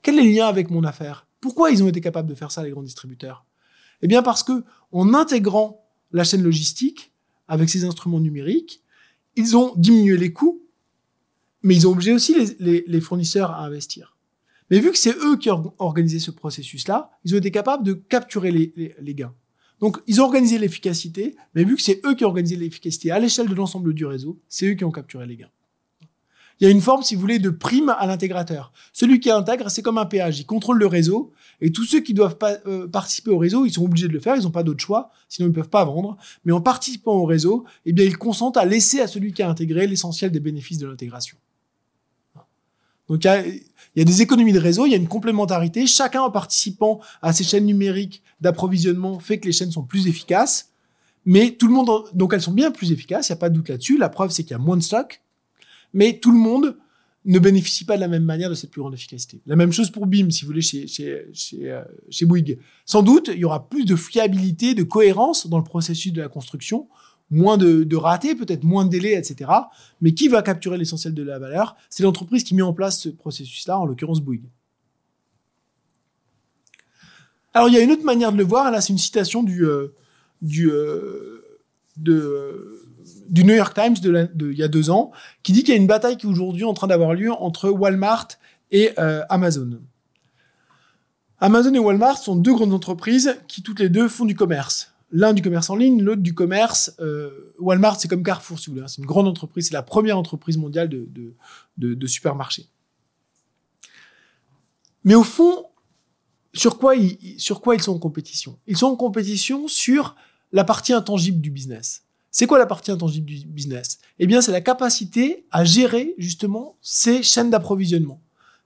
Quel est le lien avec mon affaire? Pourquoi ils ont été capables de faire ça, les grands distributeurs? Eh bien parce que en intégrant la chaîne logistique avec ces instruments numériques, ils ont diminué les coûts, mais ils ont obligé aussi les, fournisseurs à investir. Mais vu que c'est eux qui ont organisé ce processus-là, ils ont été capables de capturer les, gains. Donc, ils ont organisé l'efficacité, mais vu que c'est eux qui ont organisé l'efficacité à l'échelle de l'ensemble du réseau, c'est eux qui ont capturé les gains. Il y a une forme, si vous voulez, de prime à l'intégrateur. Celui qui intègre, c'est comme un péage. Il contrôle le réseau, et tous ceux qui doivent pas, euh, participer au réseau, ils sont obligés de le faire, ils n'ont pas d'autre choix, sinon ils ne peuvent pas vendre. Mais en participant au réseau, eh bien, ils consentent à laisser à celui qui a intégré l'essentiel des bénéfices de l'intégration. Donc, il y, a, des économies de réseau, il y a une complémentarité. Chacun, en participant à ces chaînes numériques d'approvisionnement, fait que les chaînes sont plus efficaces. Mais tout le monde, donc elles sont bien plus efficaces, il n'y a pas de doute là-dessus. La preuve, c'est qu'il y a moins de stock. Mais tout le monde ne bénéficie pas de la même manière de cette plus grande efficacité. La même chose pour BIM, si vous voulez, chez, chez, chez, euh, Bouygues. Sans doute, il y aura plus de fiabilité, de cohérence dans le processus de la construction, moins de, de ratés, peut-être moins de délais, etc. Mais qui va capturer l'essentiel de la valeur? C'est l'entreprise qui met en place ce processus-là, en l'occurrence Bouygues. Alors il y a une autre manière de le voir, là c'est une citation du, euh, du, euh, de, du New York Times de, il y a deux ans, qui dit qu'il y a une bataille qui est aujourd'hui en train d'avoir lieu entre Walmart et euh, Amazon. Amazon et Walmart sont deux grandes entreprises qui toutes les deux font du commerce l'un du commerce en ligne, l'autre du commerce. Euh, Walmart, c'est comme Carrefour, si vous voulez. C'est une grande entreprise, c'est la première entreprise mondiale de, de. Mais au fond, sur quoi ils sont en compétition? Ils sont en compétition sur la partie intangible du business. C'est quoi la partie intangible du business? Eh bien, c'est la capacité à gérer justement ces chaînes d'approvisionnement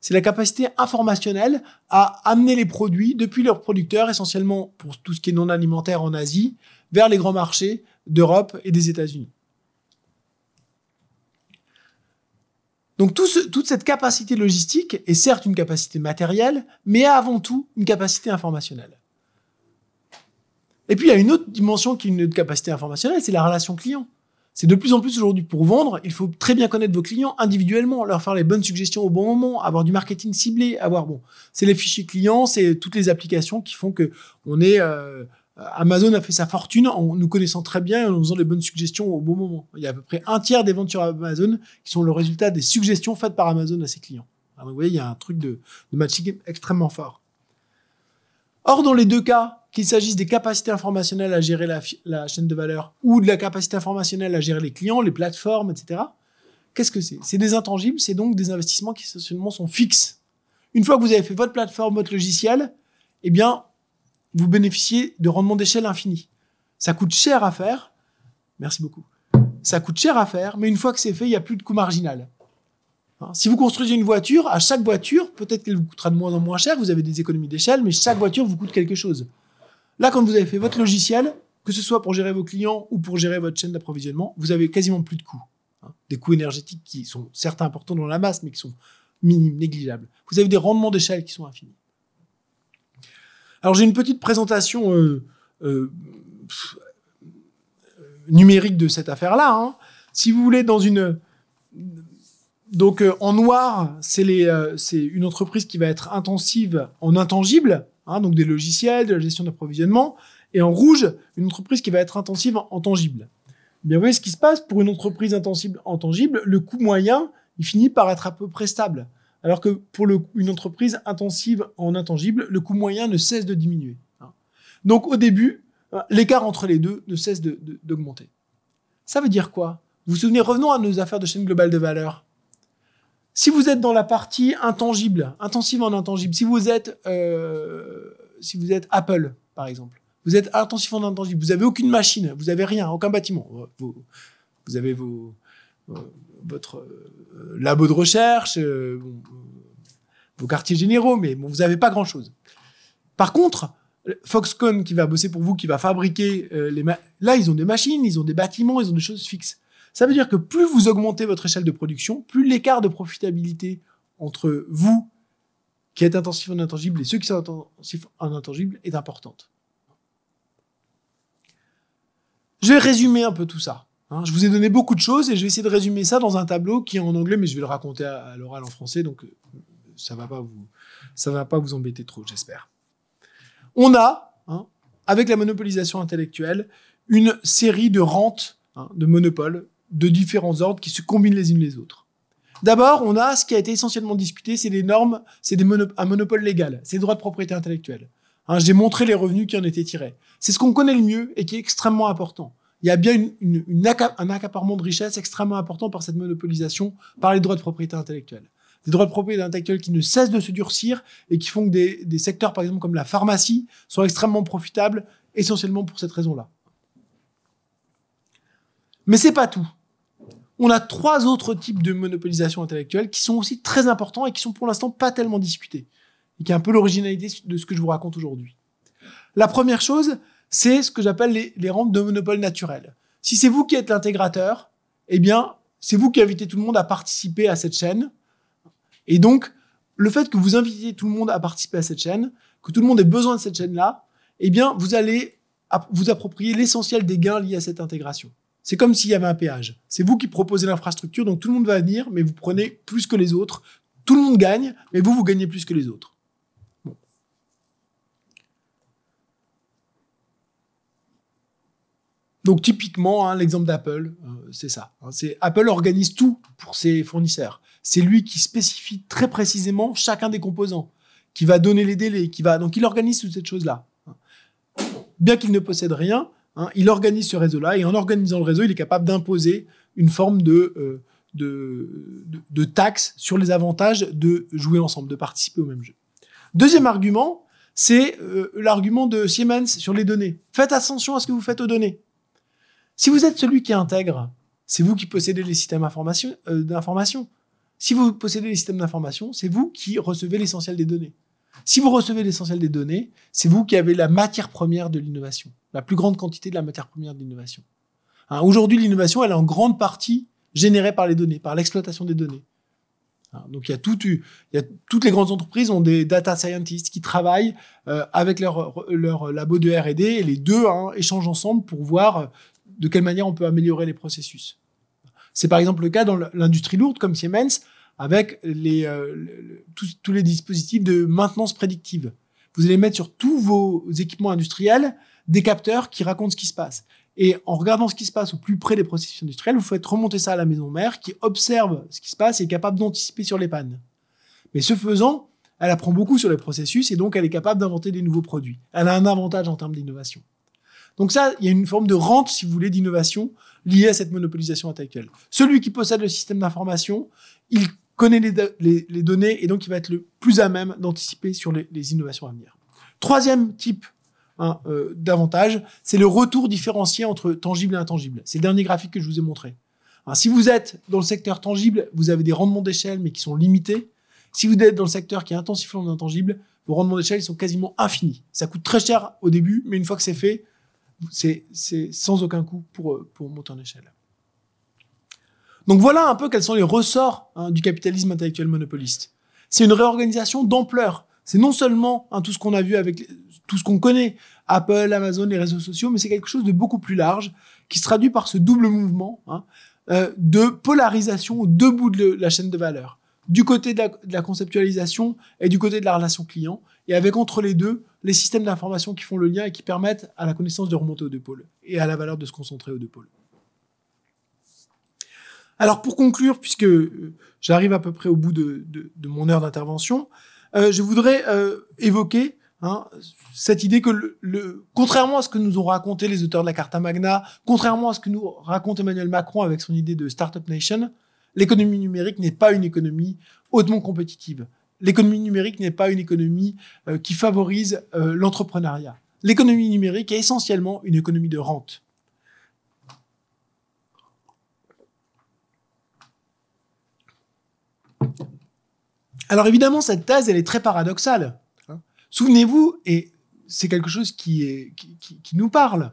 c'est la capacité informationnelle à amener les produits depuis leurs producteurs, essentiellement pour tout ce qui est non alimentaire en Asie, vers les grands marchés d'Europe et des États-Unis. Donc toute cette capacité logistique est certes une capacité matérielle, mais avant tout une capacité informationnelle. Et puis il y a une autre dimension qui est une capacité informationnelle, c'est la relation client. C'est de plus en plus aujourd'hui pour vendre, il faut très bien connaître vos clients individuellement, leur faire les bonnes suggestions au bon moment, avoir du marketing ciblé, avoir bon, c'est les fichiers clients, c'est toutes les applications qui font que on est euh, Amazon a fait sa fortune en nous connaissant très bien et en nous faisant les bonnes suggestions au bon moment. Il y a à peu près un tiers des ventes sur Amazon qui sont le résultat des suggestions faites par Amazon à ses clients. Alors, vous voyez, il y a un truc de, de matching extrêmement fort. Or, dans les deux cas, qu'il s'agisse des capacités informationnelles à gérer la, chaîne de valeur ou de la capacité informationnelle à gérer les clients, les plateformes, etc. Qu'est-ce que c'est? C'est des intangibles, c'est donc des investissements qui essentiellement sont fixes. Une fois que vous avez fait votre plateforme, votre logiciel, eh bien, vous bénéficiez de rendements d'échelle infinis. Ça coûte cher à faire. Merci beaucoup. Ça coûte cher à faire, mais une fois que c'est fait, il n'y a plus de coût marginal. Hein, si vous construisez une voiture, à chaque voiture, peut-être qu'elle vous coûtera de moins en moins cher, vous avez des économies d'échelle, mais chaque voiture vous coûte quelque chose. Là, quand vous avez fait votre logiciel, que ce soit pour gérer vos clients ou pour gérer votre chaîne d'approvisionnement, vous avez quasiment plus de coûts. Hein. Des coûts énergétiques qui sont certes importants dans la masse, mais qui sont minimes, négligeables. Vous avez des rendements d'échelle qui sont infinis. Alors j'ai une petite présentation euh, euh, numérique de cette affaire-là. Hein. Si vous voulez, dans une... Donc euh, en noir, c'est une entreprise qui va être intensive en intangible, Hein, donc des logiciels, de la gestion d'approvisionnement, et en rouge, une entreprise qui va être intensive en, tangible. Eh bien, vous voyez ce qui se passe pour une entreprise intensive en tangible, le coût moyen, il finit par être à peu près stable. Alors que pour une entreprise intensive en intangible, le coût moyen ne cesse de diminuer. Hein. Donc au début, l'écart entre les deux ne cesse d'augmenter. Ça veut dire quoi? Vous vous souvenez, revenons à nos affaires de chaîne globale de valeur. Si vous êtes dans la partie intangible, intensive en intangible, si vous êtes, euh, si vous êtes Apple, par exemple, vous êtes intensif en intangible, vous avez aucune machine, vous avez rien, aucun bâtiment, vous, avez votre euh, labo de recherche, euh, vos quartiers généraux, mais vous n'avez pas grand-chose. Par contre, Foxconn qui va bosser pour vous, qui va fabriquer les... Là, ils ont des machines, ils ont des bâtiments, ils ont des choses fixes. Ça veut dire que plus vous augmentez votre échelle de production, plus l'écart de profitabilité entre vous, qui êtes intensif en intangible, et ceux qui sont intensifs en intangible, est importante. Je vais résumer un peu tout ça. Hein. je vous ai donné beaucoup de choses et je vais essayer de résumer ça dans un tableau qui est en anglais, mais je vais le raconter à, l'oral en français, donc euh, ça va va pas vous embêter trop, j'espère. On a, hein, avec la monopolisation intellectuelle, une série de rentes, hein, de monopoles, de différents ordres qui se combinent les unes les autres. D'abord, on a ce qui a été essentiellement discuté, c'est des normes, c'est un monopole légal, c'est les droits de propriété intellectuelle. Hein, J'ai montré les revenus qui en étaient tirés. C'est ce qu'on connaît le mieux et qui est extrêmement important. Il y a bien un accaparement de richesse extrêmement important par cette monopolisation, par les droits de propriété intellectuelle. Des droits de propriété intellectuelle qui ne cessent de se durcir et qui font que des, des secteurs, par exemple, comme la pharmacie, sont extrêmement profitables, essentiellement pour cette raison-là. Mais c'est pas tout. On a trois autres types de monopolisation intellectuelle qui sont aussi très importants et qui sont pour l'instant pas tellement discutés. Et qui est un peu l'originalité de ce que je vous raconte aujourd'hui. La première chose, c'est ce que j'appelle les, les rentes de monopole naturel. Si c'est vous qui êtes l'intégrateur, eh bien, c'est vous qui invitez tout le monde à participer à cette chaîne. Et donc, le fait que vous invitez tout le monde à participer à cette chaîne, que tout le monde ait besoin de cette chaîne-là, eh bien, vous allez vous approprier l'essentiel des gains liés à cette intégration. C'est comme s'il y avait un péage. C'est vous qui proposez l'infrastructure, donc tout le monde va venir, mais vous prenez plus que les autres. Tout le monde gagne, mais vous, vous gagnez plus que les autres. Donc typiquement, hein, l'exemple d'Apple, euh, c'est ça. Hein, Apple organise tout pour ses fournisseurs. C'est lui qui spécifie très précisément chacun des composants, qui va donner les délais, qui va donc il organise toutes ces choses-là. Bien qu'il ne possède rien, Hein, il organise ce réseau-là et en organisant le réseau, il est capable d'imposer une forme de, euh, taxe sur les avantages de jouer ensemble, de participer au même jeu. Deuxième argument, c'est euh, l'argument de Siemens sur les données. Faites attention à ce que vous faites aux données. Si vous êtes celui qui intègre, c'est vous qui possédez les systèmes euh, d'information. Si vous possédez les systèmes d'information, c'est vous qui recevez l'essentiel des données. Si vous recevez l'essentiel des données, c'est vous qui avez la matière première de l'innovation, la plus grande quantité de la matière première de l'innovation. Hein, aujourd'hui, l'innovation, elle est en grande partie générée par les données, par l'exploitation des données. Hein, donc il y, a tout, toutes les grandes entreprises ont des data scientists qui travaillent euh, avec leur, leur labo de R&D et les deux hein, échangent ensemble pour voir euh, de quelle manière on peut améliorer les processus. C'est par exemple le cas dans l'industrie lourde comme Siemens avec euh, tous, tous, les dispositifs de maintenance prédictive. Vous allez mettre sur tous vos équipements industriels des capteurs qui racontent ce qui se passe. Et en regardant ce qui se passe au plus près des processus industriels, vous faites remonter ça à la maison mère qui observe ce qui se passe et est capable d'anticiper sur les pannes. Mais ce faisant, elle apprend beaucoup sur les processus et donc elle est capable d'inventer des nouveaux produits. Elle a un avantage en termes d'innovation. Donc ça, il y a une forme de rente, si vous voulez, d'innovation liée à cette monopolisation intellectuelle. Celui qui possède le système d'information, il connaît les, données et donc il va être le plus à même d'anticiper sur les, innovations à venir. Troisième type hein, euh, d'avantage, c'est le retour différencié entre tangible et intangible. C'est le dernier graphique que je vous ai montré. Hein, si vous êtes dans le secteur tangible, vous avez des rendements d'échelle mais qui sont limités. Si vous êtes dans le secteur qui est intensif en intangible, vos rendements d'échelle sont quasiment infinis. Ça coûte très cher au début, mais une fois que c'est fait, c'est sans aucun coût pour, pour monter en échelle. Donc voilà un peu quels sont les ressorts hein, du capitalisme intellectuel monopoliste. C'est une réorganisation d'ampleur. C'est non seulement hein, tout ce qu'on a vu avec tout ce qu'on connaît, Apple, Amazon, les réseaux sociaux, mais c'est quelque chose de beaucoup plus large qui se traduit par ce double mouvement hein, euh, de polarisation au deux bouts de la chaîne de valeur. Du côté de la, de la, conceptualisation et du côté de la relation client, et avec entre les deux les systèmes d'information qui font le lien et qui permettent à la connaissance de remonter aux deux pôles et à la valeur de se concentrer aux deux pôles. Alors pour conclure, puisque euh, j'arrive à peu près au bout de, mon heure d'intervention, euh, je voudrais euh, évoquer hein, cette idée que, contrairement à ce que nous ont raconté les auteurs de la Carta Magna, contrairement à ce que nous raconte Emmanuel Macron avec son idée de Startup Nation, l'économie numérique n'est pas une économie hautement compétitive. L'économie numérique n'est pas une économie qui favorise l'entrepreneuriat. L'économie numérique est essentiellement une économie de rente. Alors évidemment, cette thèse, elle est très paradoxale. Hein. Souvenez-vous, et c'est quelque chose qui, est, qui, nous parle.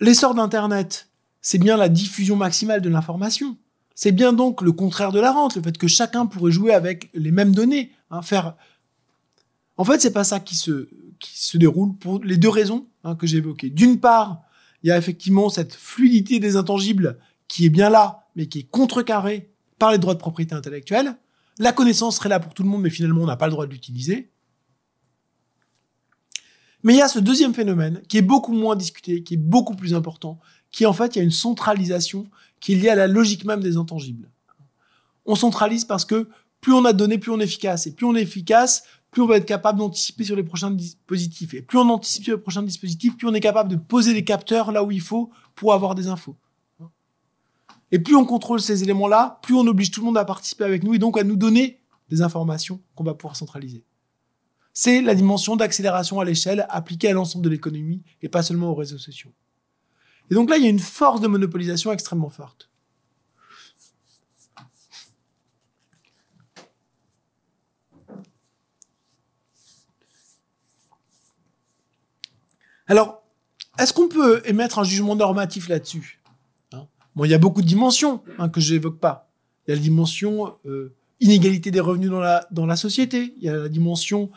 L'essor d'Internet, c'est bien la diffusion maximale de l'information. C'est bien donc le contraire de la rente, le fait que chacun pourrait jouer avec les mêmes données, hein, faire. En fait, c'est pas ça qui se qui se déroule pour les deux raisons hein, que j'ai évoquées. D'une part, il y a effectivement cette fluidité des intangibles qui est bien là, mais qui est contrecarrée par les droits de propriété intellectuelle. La connaissance serait là pour tout le monde, mais finalement, on n'a pas le droit de l'utiliser. Mais il y a ce deuxième phénomène qui est beaucoup moins discuté, qui est beaucoup plus important, qui en fait, il y a une centralisation qui est liée à la logique même des intangibles. On centralise parce que plus on a de données, plus on est efficace. Et plus on est efficace, plus on va être capable d'anticiper sur les prochains dispositifs. Et plus on anticipe sur les prochains dispositifs, plus on est capable de poser les capteurs là où il faut pour avoir des infos. Et plus on contrôle ces éléments-là, plus on oblige tout le monde à participer avec nous et donc à nous donner des informations qu'on va pouvoir centraliser. C'est la dimension d'accélération à l'échelle appliquée à l'ensemble de l'économie et pas seulement aux réseaux sociaux. Et donc là, il y a une force de monopolisation extrêmement forte. Alors, est-ce qu'on peut émettre un jugement normatif là-dessus? Bon, il y a beaucoup de dimensions hein, que je n'évoque pas. Il y a la dimension euh, inégalité des revenus dans la, dans la société, il y a la dimension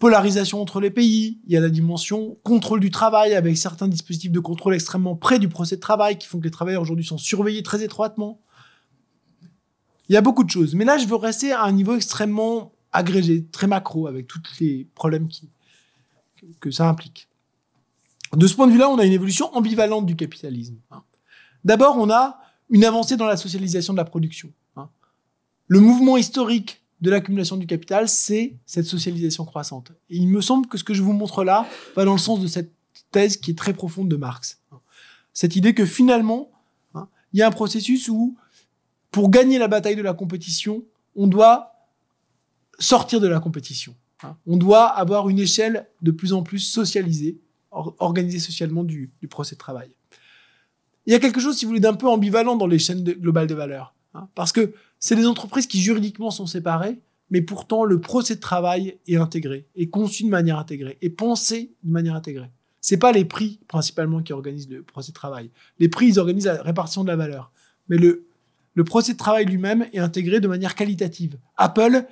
polarisation entre les pays, il y a la dimension contrôle du travail avec certains dispositifs de contrôle extrêmement près du procès de travail qui font que les travailleurs aujourd'hui sont surveillés très étroitement. Il y a beaucoup de choses. Mais là, je veux rester à un niveau extrêmement agrégé, très macro, avec tous les problèmes qui, que ça implique. De ce point de vue-là, on a une évolution ambivalente du capitalisme. Hein. D'abord, on a une avancée dans la socialisation de la production. Hein. Le mouvement historique de l'accumulation du capital, c'est cette socialisation croissante. Et il me semble que ce que je vous montre là va dans le sens de cette thèse qui est très profonde de Marx. Hein. Cette idée que finalement, il y a un processus où, pour gagner la bataille de la compétition, on doit sortir de la compétition. On doit avoir une échelle de plus en plus socialisée organisé socialement du, procès de travail. Il y a quelque chose, si vous voulez, d'un peu ambivalent dans les chaînes globales de valeur. Hein, parce que c'est des entreprises qui juridiquement sont séparées, mais pourtant le procès de travail est intégré, est conçu de manière intégrée, est pensé de manière intégrée. C'est pas les prix principalement qui organisent le procès de travail. Les prix, ils organisent la répartition de la valeur. Mais le, le procès de travail lui-même est intégré de manière qualitative. Apple,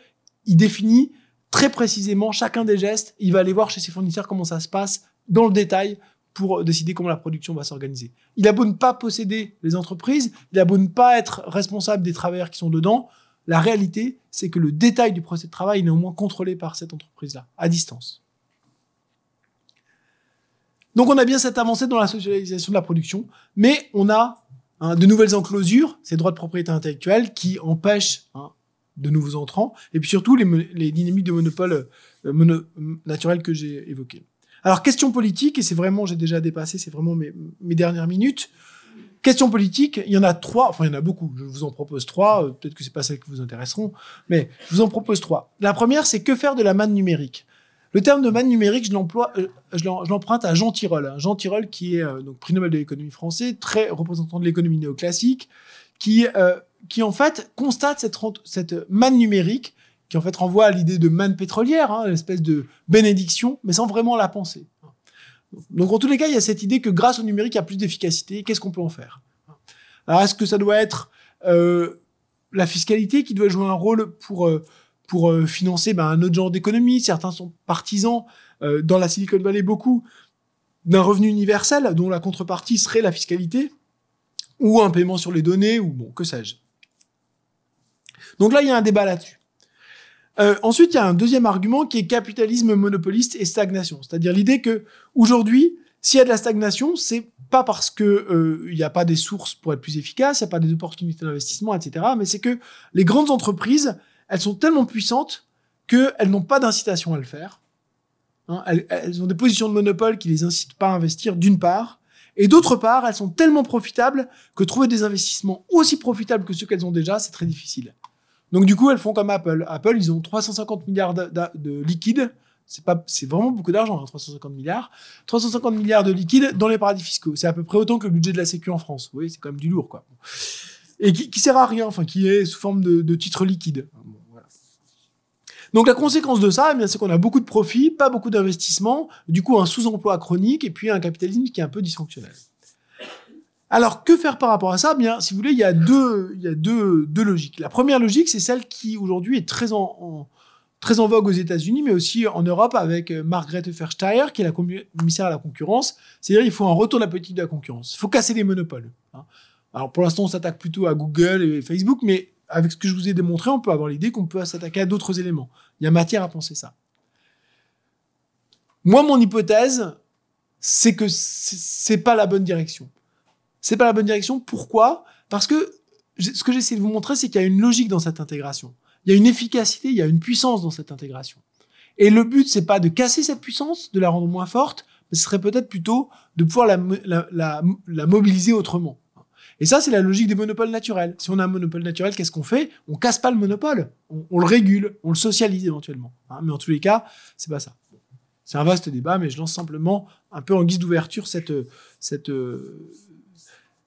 il définit très précisément chacun des gestes. Il va aller voir chez ses fournisseurs comment ça se passe dans le détail pour décider comment la production va s'organiser. Il a beau ne pas posséder les entreprises, il a beau ne pas être responsable des travailleurs qui sont dedans, la réalité, c'est que le détail du procès de travail est néanmoins contrôlé par cette entreprise-là, à distance. Donc on a bien cette avancée dans la socialisation de la production, mais on a hein, de nouvelles enclosures, ces droits de propriété intellectuelle, qui empêchent hein, de nouveaux entrants, et puis surtout les, dynamiques de monopole euh, que j'ai évoquées. Alors, question politique, et c'est vraiment, j'ai déjà dépassé, c'est vraiment mes, dernières minutes. Question politique, il y en a trois, enfin il y en a beaucoup, je vous en propose trois, euh, peut-être que c'est pas celles qui vous intéresseront, mais je vous en propose trois. La première, c'est que faire de la manne numérique Le terme de manne numérique, je euh, l'emprunte à Jean Tirole. Jean Tirole, qui est euh, donc prix Nobel de l'économie français, très représentant de l'économie néoclassique, qui, qui en fait constate cette, cette manne numérique qui en fait renvoie à l'idée de manne pétrolière, hein, une espèce de bénédiction, mais sans vraiment la penser. Donc en tous les cas, il y a cette idée que grâce au numérique, il y a plus d'efficacité. Qu'est-ce qu'on peut en faire? Alors est-ce que ça doit être euh, la fiscalité qui doit jouer un rôle pour, euh, pour euh, financer ben, un autre genre d'économie? Certains sont partisans, dans la Silicon Valley beaucoup, d'un revenu universel dont la contrepartie serait la fiscalité, ou un paiement sur les données, ou bon, que sais-je. Donc là, il y a un débat là-dessus. Euh, ensuite, il y a un deuxième argument qui est capitalisme monopoliste et stagnation. C'est-à-dire l'idée que aujourd'hui, s'il y a de la stagnation, c'est pas parce que euh, n'y a pas des sources pour être plus efficace, il n'y a pas des opportunités d'investissement, etc. Mais c'est que les grandes entreprises, elles sont tellement puissantes qu'elles n'ont pas d'incitation à le faire. Hein, elles, elles, ont des positions de monopole qui les incitent pas à investir, d'une part. Et d'autre part, elles sont tellement profitables que trouver des investissements aussi profitables que ceux qu'elles ont déjà, c'est très difficile. Donc du coup, elles font comme Apple. Apple, ils ont 350 milliards de, de liquide. C'est vraiment beaucoup d'argent, 350 hein, milliards. 350 milliards de liquide dans les paradis fiscaux. C'est à peu près autant que le budget de la Sécu en France. Vous voyez, c'est quand même du lourd, quoi. Et qui, sert à rien, enfin, qui est sous forme de, de titres liquides. Donc la conséquence de ça, eh c'est qu'on a beaucoup de profits, pas beaucoup d'investissements, du coup un sous-emploi chronique et puis un capitalisme qui est un peu dysfonctionnel. Alors, que faire par rapport à ça? Bien, si vous voulez, il y a deux, logiques. La première logique, c'est celle qui aujourd'hui est très en, vogue aux États-Unis, mais aussi en Europe avec euh, Margaret Fersteyer, qui est la commissaire à la concurrence. C'est-à-dire il faut un retour de la politique de la concurrence. Il faut casser les monopoles. Hein. Alors pour l'instant, on s'attaque plutôt à Google et Facebook, mais avec ce que je vous ai démontré, on peut avoir l'idée qu'on peut s'attaquer à d'autres éléments. Il y a matière à penser ça. Moi, mon hypothèse, c'est que c'est pas la bonne direction. C'est pas la bonne direction. Pourquoi? Parce que ce que j'essaie de vous montrer, c'est qu'il y a une logique dans cette intégration. Il y a une efficacité, il y a une puissance dans cette intégration. Et le but, c'est pas de casser cette puissance, de la rendre moins forte, mais ce serait peut-être plutôt de pouvoir la, mobiliser autrement. Et ça, c'est la logique des monopoles naturels. Si on a un monopole naturel, qu'est-ce qu'on fait? On casse pas le monopole, on, le régule, on le socialise éventuellement. Hein. mais en tous les cas, c'est pas ça. C'est un vaste débat, mais je lance simplement un peu en guise d'ouverture cette, cette,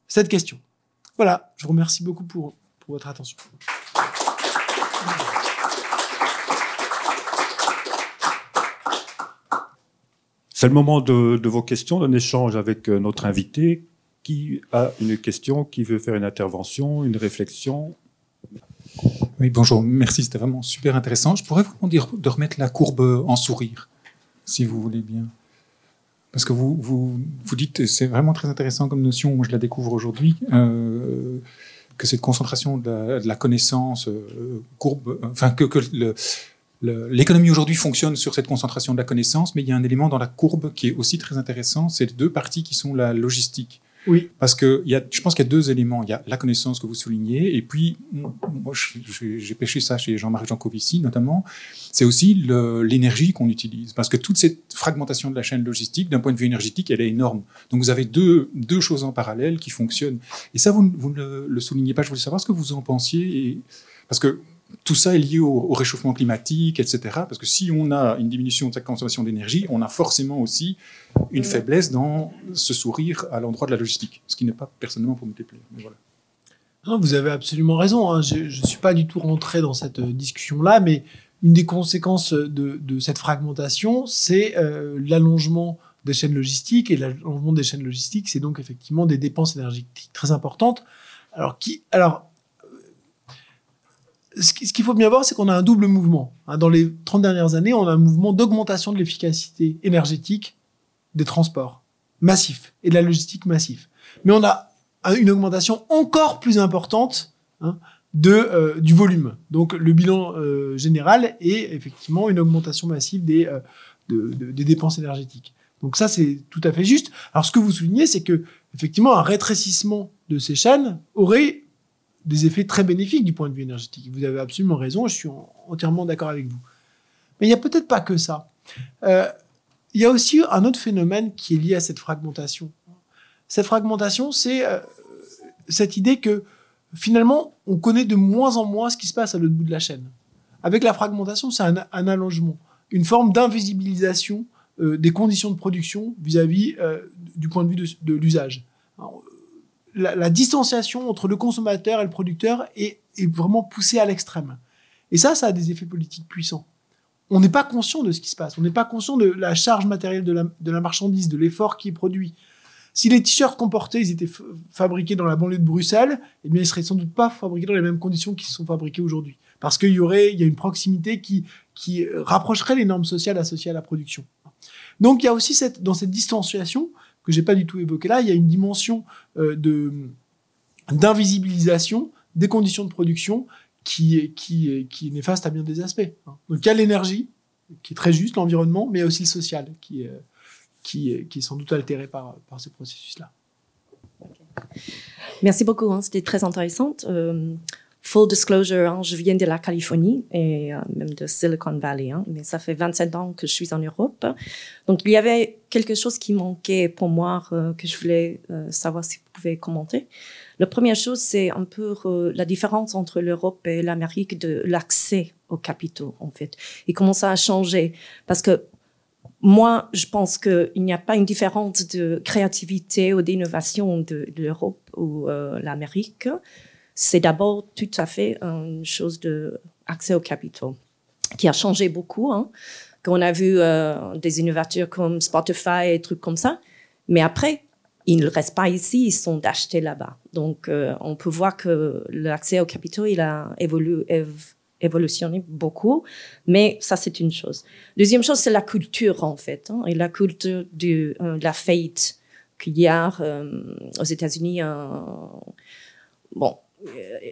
cette question. Voilà, je vous remercie beaucoup pour, pour votre attention. C'est le moment de, de, vos questions, d'un échange avec euh, notre invité. Qui a une question, qui veut faire une intervention, une réflexion Oui, bonjour, merci, c'était vraiment super intéressant. Je pourrais vous demander de remettre la courbe en sourire, si vous voulez bien. Parce que vous, vous, vous dites, c'est vraiment très intéressant comme notion, je la découvre aujourd'hui, euh, que cette concentration de la, connaissance euh, courbe, enfin que, que l'économie aujourd'hui fonctionne sur cette concentration de la connaissance, mais il y a un élément dans la courbe qui est aussi très intéressant, c'est les deux parties qui sont la logistique. Oui. Parce que y a, je pense qu'il y a deux éléments. Il y a la connaissance que vous soulignez, et puis, moi, j'ai pêché ça chez Jean-Marie Jancovici notamment, c'est aussi l'énergie qu'on utilise. Parce que toute cette fragmentation de la chaîne logistique, d'un point de vue énergétique, elle est énorme. Donc vous avez deux, deux choses en parallèle qui fonctionnent. Et ça, vous, vous ne le, soulignez pas. Je voulais savoir ce que vous en pensiez. Parce que tout ça est lié au, réchauffement climatique, etc. Parce que si on a une diminution de sa consommation d'énergie, on a forcément aussi une faiblesse dans ce sourire à l'endroit de la logistique, ce qui n'est pas personnellement pour me déplaire. voilà. vous avez absolument raison. Hein. Je ne suis pas du tout rentré dans cette euh, discussion-là, mais une des conséquences de, cette fragmentation, c'est euh, l'allongement des chaînes logistiques. Et l'allongement des chaînes logistiques, c'est donc effectivement des dépenses énergétiques très importantes. Alors, qui, alors ce qu'il faut bien voir, c'est qu'on a un double mouvement. Hein, dans les 30 dernières années, on a un mouvement d'augmentation de l'efficacité énergétique des transports massifs et de la logistique massif. Mais on a une augmentation encore plus importante hein, de, euh, du volume. Donc le bilan euh, général est effectivement une augmentation massive des, euh, des dépenses énergétiques. Donc ça, c'est tout à fait juste. Alors ce que vous soulignez, c'est que effectivement un rétrécissement de ces chaînes aurait des effets très bénéfiques du point de vue énergétique. Vous avez absolument raison, je suis entièrement d'accord avec vous. Mais il n'y a peut-être pas que ça. Euh, il y a aussi un autre phénomène qui est lié à cette fragmentation. Cette fragmentation, c'est euh, cette idée que finalement, on connaît de moins en moins ce qui se passe à l'autre bout de la chaîne. Avec la fragmentation, c'est un, allongement, une forme d'invisibilisation euh, des conditions de production vis-à-vis du point de vue de, de l'usage la, distanciation entre le consommateur et le producteur est, vraiment poussée à l'extrême. Et ça, ça a des effets politiques puissants. On n'est pas conscient de ce qui se passe. On n'est pas conscient de la charge matérielle de la, marchandise, de l'effort qui est produit. Si les t-shirts qu'on portait, ils étaient fabriqués dans la banlieue de Bruxelles, eh bien, ils seraient sans doute pas fabriqués dans les mêmes conditions qu'ils sont fabriqués aujourd'hui. Parce qu'il y aurait, y a une proximité qui, qui rapprocherait les normes sociales associées à la production. Donc, il y a aussi cette, dans cette distanciation, que j'ai pas du tout évoqué là, il y a une dimension euh, de d'invisibilisation des conditions de production qui, qui, qui est néfaste à bien des aspects. Hein. Donc il y a l'énergie, qui est très juste, l'environnement, mais aussi le social, qui, est, qui, qui est sans doute altéré par, par ce processus-là. Merci beaucoup, hein, c'était très intéressant. Euh, full disclosure, hein, je viens de la Californie et euh, même de Silicon Valley, hein, mais ça fait 27 ans que je suis en Europe. Donc il y avait quelque chose qui manquait pour moi euh, que je voulais euh, savoir si vous pouvez commenter. La première chose, c'est un peu la différence entre l'Europe et l'Amérique de l'accès aux capitaux, en fait, et comment ça a changé. Parce que moi, je pense qu'il n'y a pas une différence de créativité ou d'innovation de, l'Europe ou l'Amérique c'est d'abord tout à fait une chose de accès aux capitaux qui a changé beaucoup. Hein. Quand on a vu euh, des innovateurs comme Spotify et trucs comme ça, mais après, ils ne restent pas ici, ils sont achetés là-bas. Donc, euh, on peut voir que l'accès aux capitaux, il a évolué, évolutionné beaucoup, mais ça c'est une chose. Deuxième chose, c'est la culture en fait, hein, et la culture de la faillite qu'il y a aux États-Unis. bon,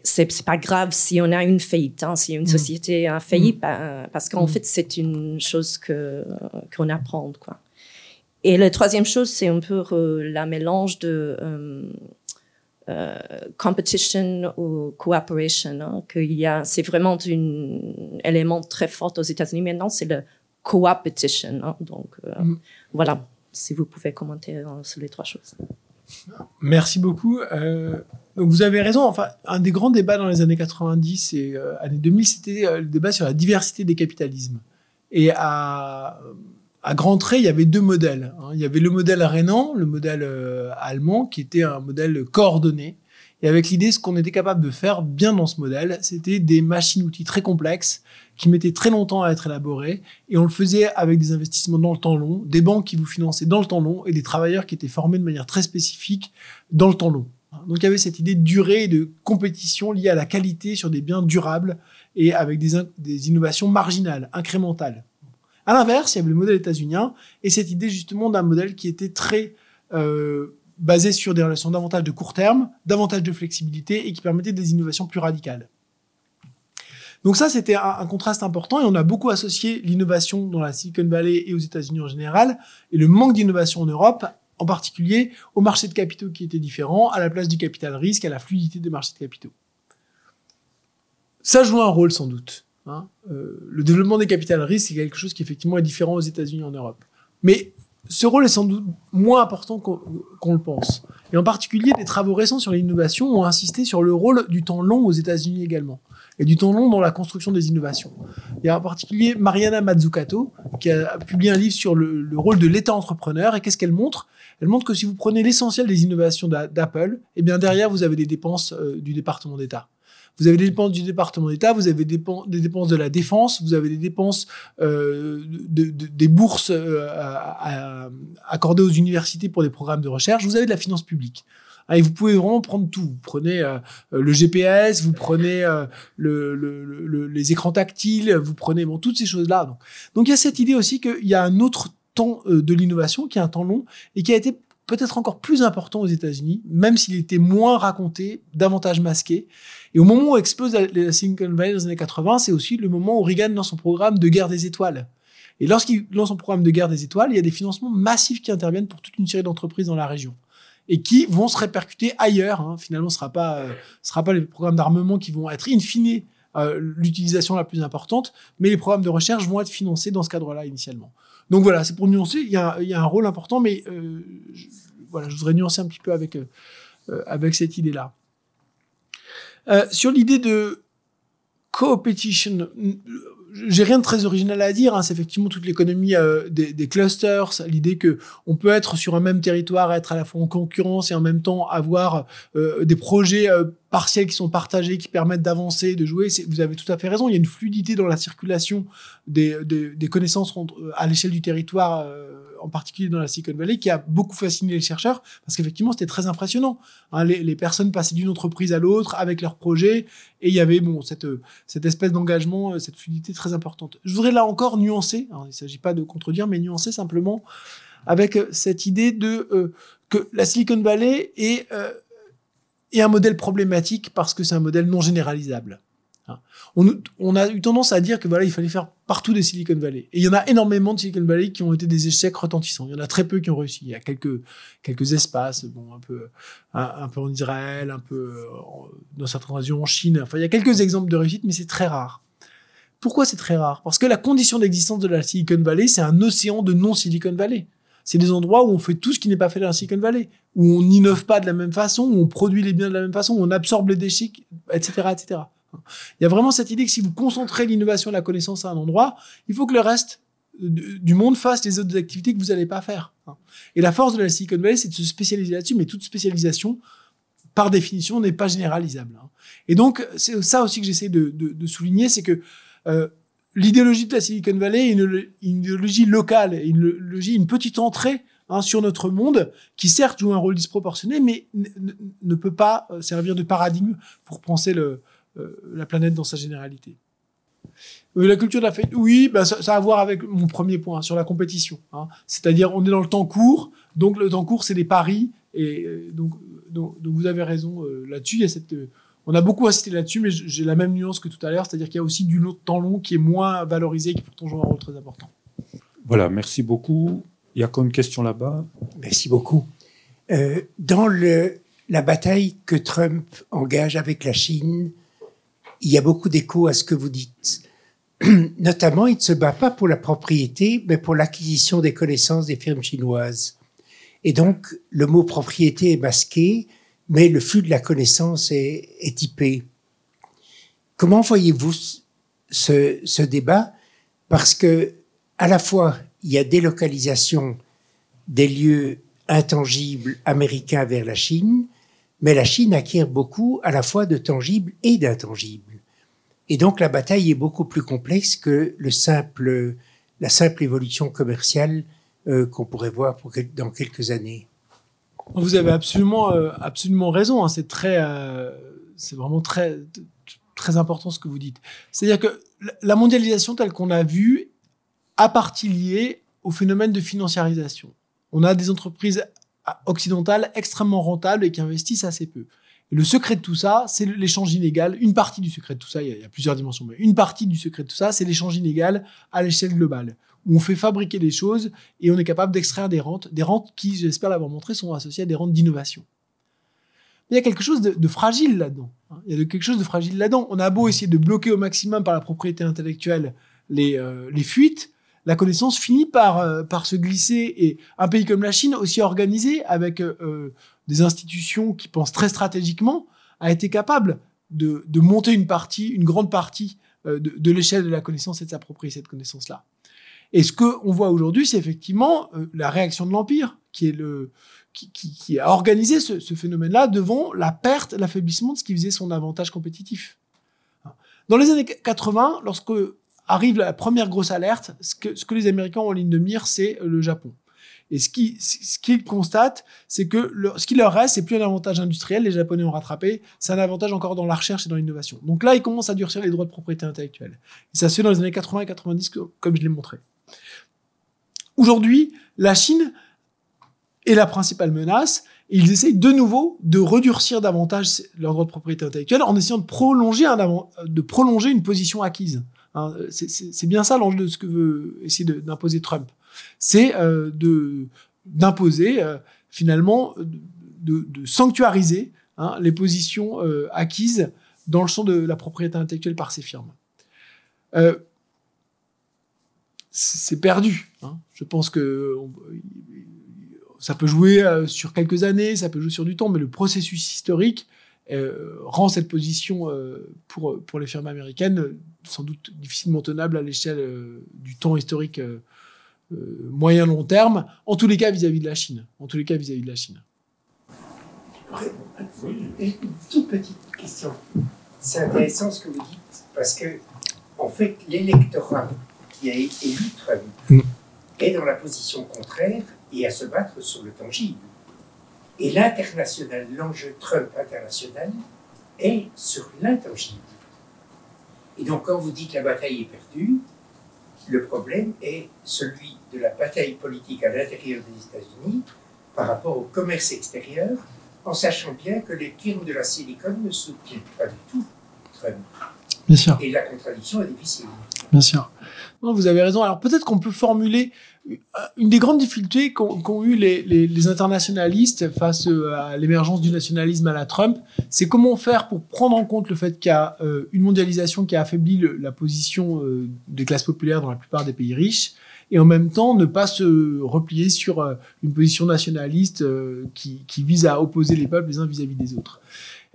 c'est pas grave si on a une faillite, hein, si une mm. société a failli, mm. parce qu'en mm. fait, c'est une chose que qu'on apprend, quoi. Et la troisième chose, c'est un peu euh, la mélange de euh, euh, competition ou cooperation. Hein, qu'il y a, c'est vraiment un élément très fort aux États-Unis maintenant, c'est le coopetition. Hein, donc voilà, si vous pouvez commenter sur les trois choses. Merci beaucoup. Euh, vous avez raison. Enfin, un des grands débats dans les années 90 et euh, années 2000, c'était euh, le débat sur la diversité des capitalismes. Et à, à grands traits, il y avait deux modèles. Hein. Il y avait le modèle rhénan, le modèle allemand, qui était un modèle coordonné. Et avec l'idée, ce qu'on était capable de faire bien dans ce modèle, c'était des machines-outils très complexes qui mettaient très longtemps à être élaborés. Et on le faisait avec des investissements dans le temps long, des banques qui vous finançaient dans le temps long et des travailleurs qui étaient formés de manière très spécifique dans le temps long. Donc il y avait cette idée de durée et de compétition liée à la qualité sur des biens durables et avec des, des innovations marginales, incrémentales. À l'inverse, il y avait le modèle états-unien et cette idée justement d'un modèle qui était très euh, basé sur des relations davantage de court terme, davantage de flexibilité et qui permettait des innovations plus radicales. Donc ça, c'était un, contraste important et on a beaucoup associé l'innovation dans la Silicon Valley et aux États-Unis en général et le manque d'innovation en Europe, en particulier au marché de capitaux qui était différent, à la place du capital risque, à la fluidité des marchés de capitaux. Ça joue un rôle sans doute. Hein. Euh, le développement des capital risques, c'est quelque chose qui effectivement est différent aux États-Unis en Europe. Mais ce rôle est sans doute moins important qu'on le pense. Et en particulier, des travaux récents sur l'innovation ont insisté sur le rôle du temps long aux États-Unis également, et du temps long dans la construction des innovations. Il y a en particulier Mariana Mazzucato, qui a publié un livre sur le, rôle de l'État entrepreneur, et qu'est-ce qu'elle montre? Elle montre que si vous prenez l'essentiel des innovations d'Apple, eh bien derrière, vous avez des dépenses euh, du département d'État. Vous avez des dépenses du département d'État, vous avez des dépenses, de la défense, vous avez des dépenses euh, des bourses euh, accordées aux universités pour des programmes de recherche, vous avez de la finance publique. Ah, et vous pouvez vraiment prendre tout. Vous prenez euh, le GPS, vous prenez les écrans tactiles, vous prenez bon, toutes ces choses-là. Donc, donc il y a cette idée aussi qu'il y a un autre temps de l'innovation qui est un temps long et qui a été peut-être encore plus important aux États-Unis, même s'il était moins raconté, davantage masqué. Et au moment où explose la Silicon Valley dans les années 80, c'est aussi le moment où Reagan lance son programme de guerre des étoiles. Et lorsqu'il lance son programme de guerre des étoiles, il y a des financements massifs qui interviennent pour toute une série d'entreprises dans la région et qui vont se répercuter ailleurs. Hein. Finalement, ce sera pas, euh, sera pas les programmes d'armement qui vont être in fine euh, l'utilisation la plus importante, mais les programmes de recherche vont être financés dans ce cadre-là initialement. Donc voilà, c'est pour nuancer. Il y, a, un rôle important, mais euh, je, voilà, je voudrais nuancer un petit peu avec avec cette idée-là. Sur l'idée de co-petition, j'ai rien de très original à dire. Hein, c'est effectivement toute l'économie euh, des, des, clusters, l'idée que on peut être sur un même territoire, être à la fois en concurrence et en même temps avoir euh, des projets euh, partiels qui sont partagés, qui permettent d'avancer, de jouer. Vous avez tout à fait raison. Il y a une fluidité dans la circulation des, des, des connaissances à l'échelle du territoire en particulier dans la Silicon Valley, qui a beaucoup fasciné les chercheurs, parce qu'effectivement, c'était très impressionnant. Hein, les, personnes passaient d'une entreprise à l'autre avec leurs projets, et il y avait bon, cette, cette espèce d'engagement, euh, cette fluidité très importante. Je voudrais là encore nuancer, il ne s'agit pas de contredire, mais nuancer simplement avec euh, cette idée de euh, que la Silicon Valley est un modèle problématique parce que c'est un modèle non généralisable. Hein. On, a eu tendance à dire que voilà, il fallait faire partout des Silicon Valley. Et il y en a énormément de Silicon Valley qui ont été des échecs retentissants. Il y en a très peu qui ont réussi. Il y a quelques quelques espaces, bon, un peu un, peu en Israël, un peu dans certaines régions en Chine. Enfin, il y a quelques exemples de réussite, mais c'est très rare. Pourquoi c'est très rare? Parce que la condition d'existence de la Silicon Valley, c'est un océan de non Silicon Valley. C'est des endroits où on fait tout ce qui n'est pas fait dans la Silicon Valley, où on n'innove pas de la même façon, où on produit les biens de la même façon, où on absorbe les déchets, etc., etc. Il y a vraiment cette idée que si vous concentrez l'innovation et la connaissance à un endroit, il faut que le reste du monde fasse les autres activités que vous n'allez pas faire. Et la force de la Silicon Valley, c'est de se spécialiser là-dessus, mais toute spécialisation, par définition, n'est pas généralisable. Et donc, c'est ça aussi que j'essaie de, souligner, c'est que euh, l'idéologie de la Silicon Valley est une, idéologie locale, une petite entrée hein, sur notre monde, qui certes joue un rôle disproportionné, mais ne peut pas euh, servir de paradigme pour penser le, la planète dans sa généralité. Euh, la culture de la faillite, oui, bah, ça, ça, a à voir avec mon premier point sur la compétition. Hein. C'est-à-dire, on est dans le temps court, donc le temps court, c'est des paris, et euh, donc, donc, donc, vous avez raison euh, là-dessus. Il y a cette, euh, on a beaucoup insisté là-dessus, mais j'ai la même nuance que tout à l'heure, c'est-à-dire qu'il y a aussi du temps long qui est moins valorisé, qui pourtant joue un rôle très important. Voilà, merci beaucoup. Il y a encore une question là-bas? Merci beaucoup. Euh, dans le, la bataille que Trump engage avec la Chine, il y a beaucoup d'écho à ce que vous dites. Notamment, il ne se bat pas pour la propriété, mais pour l'acquisition des connaissances des firmes chinoises. Et donc, le mot propriété est masqué, mais le flux de la connaissance est, typé. Comment voyez-vous ce, ce débat? Parce que, à la fois, il y a délocalisation des lieux intangibles américains vers la Chine, mais la Chine acquiert beaucoup à la fois de tangibles et d'intangibles. Et donc la bataille est beaucoup plus complexe que le simple, la simple évolution commerciale euh, qu'on pourrait voir dans quelques années. Vous avez absolument, euh, absolument raison. Hein. C'est très, euh, c'est vraiment très, très important ce que vous dites. C'est-à-dire que la mondialisation telle qu'on a vue a partie liée au phénomène de financiarisation. On a des entreprises occidentales extrêmement rentables et qui investissent assez peu. Le secret de tout ça, c'est l'échange inégal. Une partie du secret de tout ça, il y, a, plusieurs dimensions, mais une partie du secret de tout ça, c'est l'échange inégal à l'échelle globale, où on fait fabriquer des choses et on est capable d'extraire des rentes, des rentes qui, j'espère l'avoir montré, sont associées à des rentes d'innovation. Il y a quelque chose de, fragile là-dedans. hein. Il y a quelque chose de fragile là-dedans. On a beau essayer de bloquer au maximum par la propriété intellectuelle les, euh, fuites, la connaissance finit par, euh, par se glisser. Et un pays comme la Chine, aussi organisé, avec euh, des institutions qui pensent très stratégiquement, a été capable de, de monter une partie, une grande partie euh, de, l'échelle de la connaissance et de s'approprier cette connaissance-là. Et ce qu'on voit aujourd'hui, c'est effectivement euh, la réaction de l'Empire, qui, est le, qui a organisé ce, ce phénomène-là devant la perte, l'affaiblissement de ce qui faisait son avantage compétitif. Dans les années 80, lorsque arrive la première grosse alerte, ce que, ce que les Américains ont en ligne de mire, c'est le Japon. Et ce qu'ils constatent, c'est que ce qui leur reste, c'est plus un avantage industriel, les Japonais ont rattrapé, c'est un avantage encore dans la recherche et dans l'innovation. Donc là, ils commencent à durcir les droits de propriété intellectuelle. Et ça se fait dans les années 80 et 90, comme je l'ai montré. Aujourd'hui, la Chine est la principale menace, et ils essayent de nouveau de redurcir davantage leurs droits de propriété intellectuelle en essayant de prolonger une position acquise. Hein, c'est bien ça l'enjeu de ce que veut essayer d'imposer Trump. C'est euh, de d'imposer euh, finalement de, sanctuariser hein, les positions euh, acquises dans le champ de la propriété intellectuelle par ces firmes. C'est perdu. Hein. Je pense que ça peut jouer sur quelques années, ça peut jouer sur du temps, mais le processus historique rend cette position pour, pour les firmes américaines sans doute difficilement tenable à l'échelle du temps historique moyen long terme, en tous les cas vis-à-vis -vis de la Chine. En tous les cas vis-à-vis -vis de la Chine. Une toute petite question. C'est intéressant ce que vous dites, parce que, en fait, l'électorat qui a élu Trump mm. est dans la position contraire et à se battre sur le tangible. Et l'international, l'enjeu Trump international, est sur l'intangible. Et donc, quand vous dites la bataille est perdue, le problème est celui de la bataille politique à l'intérieur des États-Unis par rapport au commerce extérieur, en sachant bien que les firmes de la Silicon ne soutiennent pas du tout Trump. Bien sûr. Et la contradiction est difficile. Bien sûr. Non, vous avez raison. Alors peut-être qu'on peut formuler une des grandes difficultés qu'ont qu eu les, internationalistes face à l'émergence du nationalisme à la Trump, c'est comment faire pour prendre en compte le fait qu'il y a euh, une mondialisation qui a affaibli la position euh, des classes populaires dans la plupart des pays riches, et en même temps ne pas se replier sur euh, une position nationaliste euh, qui, vise à opposer les peuples les uns vis-à-vis -vis des autres.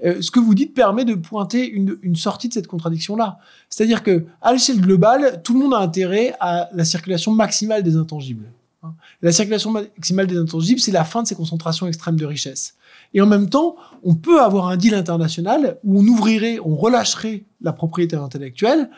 Euh, ce que vous dites permet de pointer une, sortie de cette contradiction-là. C'est-à-dire que à l'échelle globale, tout le monde a intérêt à la circulation maximale des intangibles. La circulation maximale des intangibles, c'est la fin de ces concentrations extrêmes de richesse. Et en même temps, on peut avoir un deal international où on ouvrirait, on relâcherait la propriété intellectuelle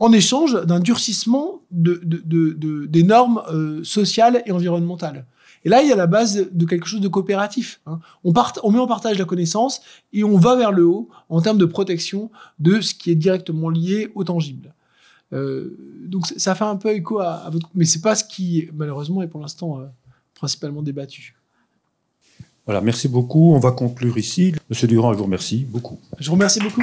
en échange d'un durcissement de, de, de, de, des normes euh, sociales et environnementales. Et là, il y a la base de quelque chose de coopératif. Hein. On, part, on met en partage la connaissance et on va vers le haut en termes de protection de ce qui est directement lié au tangible. donc ça fait un peu écho à, à votre... Mais c'est pas ce qui, malheureusement, est pour l'instant principalement débattu. Voilà, merci beaucoup. On va conclure ici. Monsieur Durand, je vous remercie beaucoup. Je vous remercie beaucoup.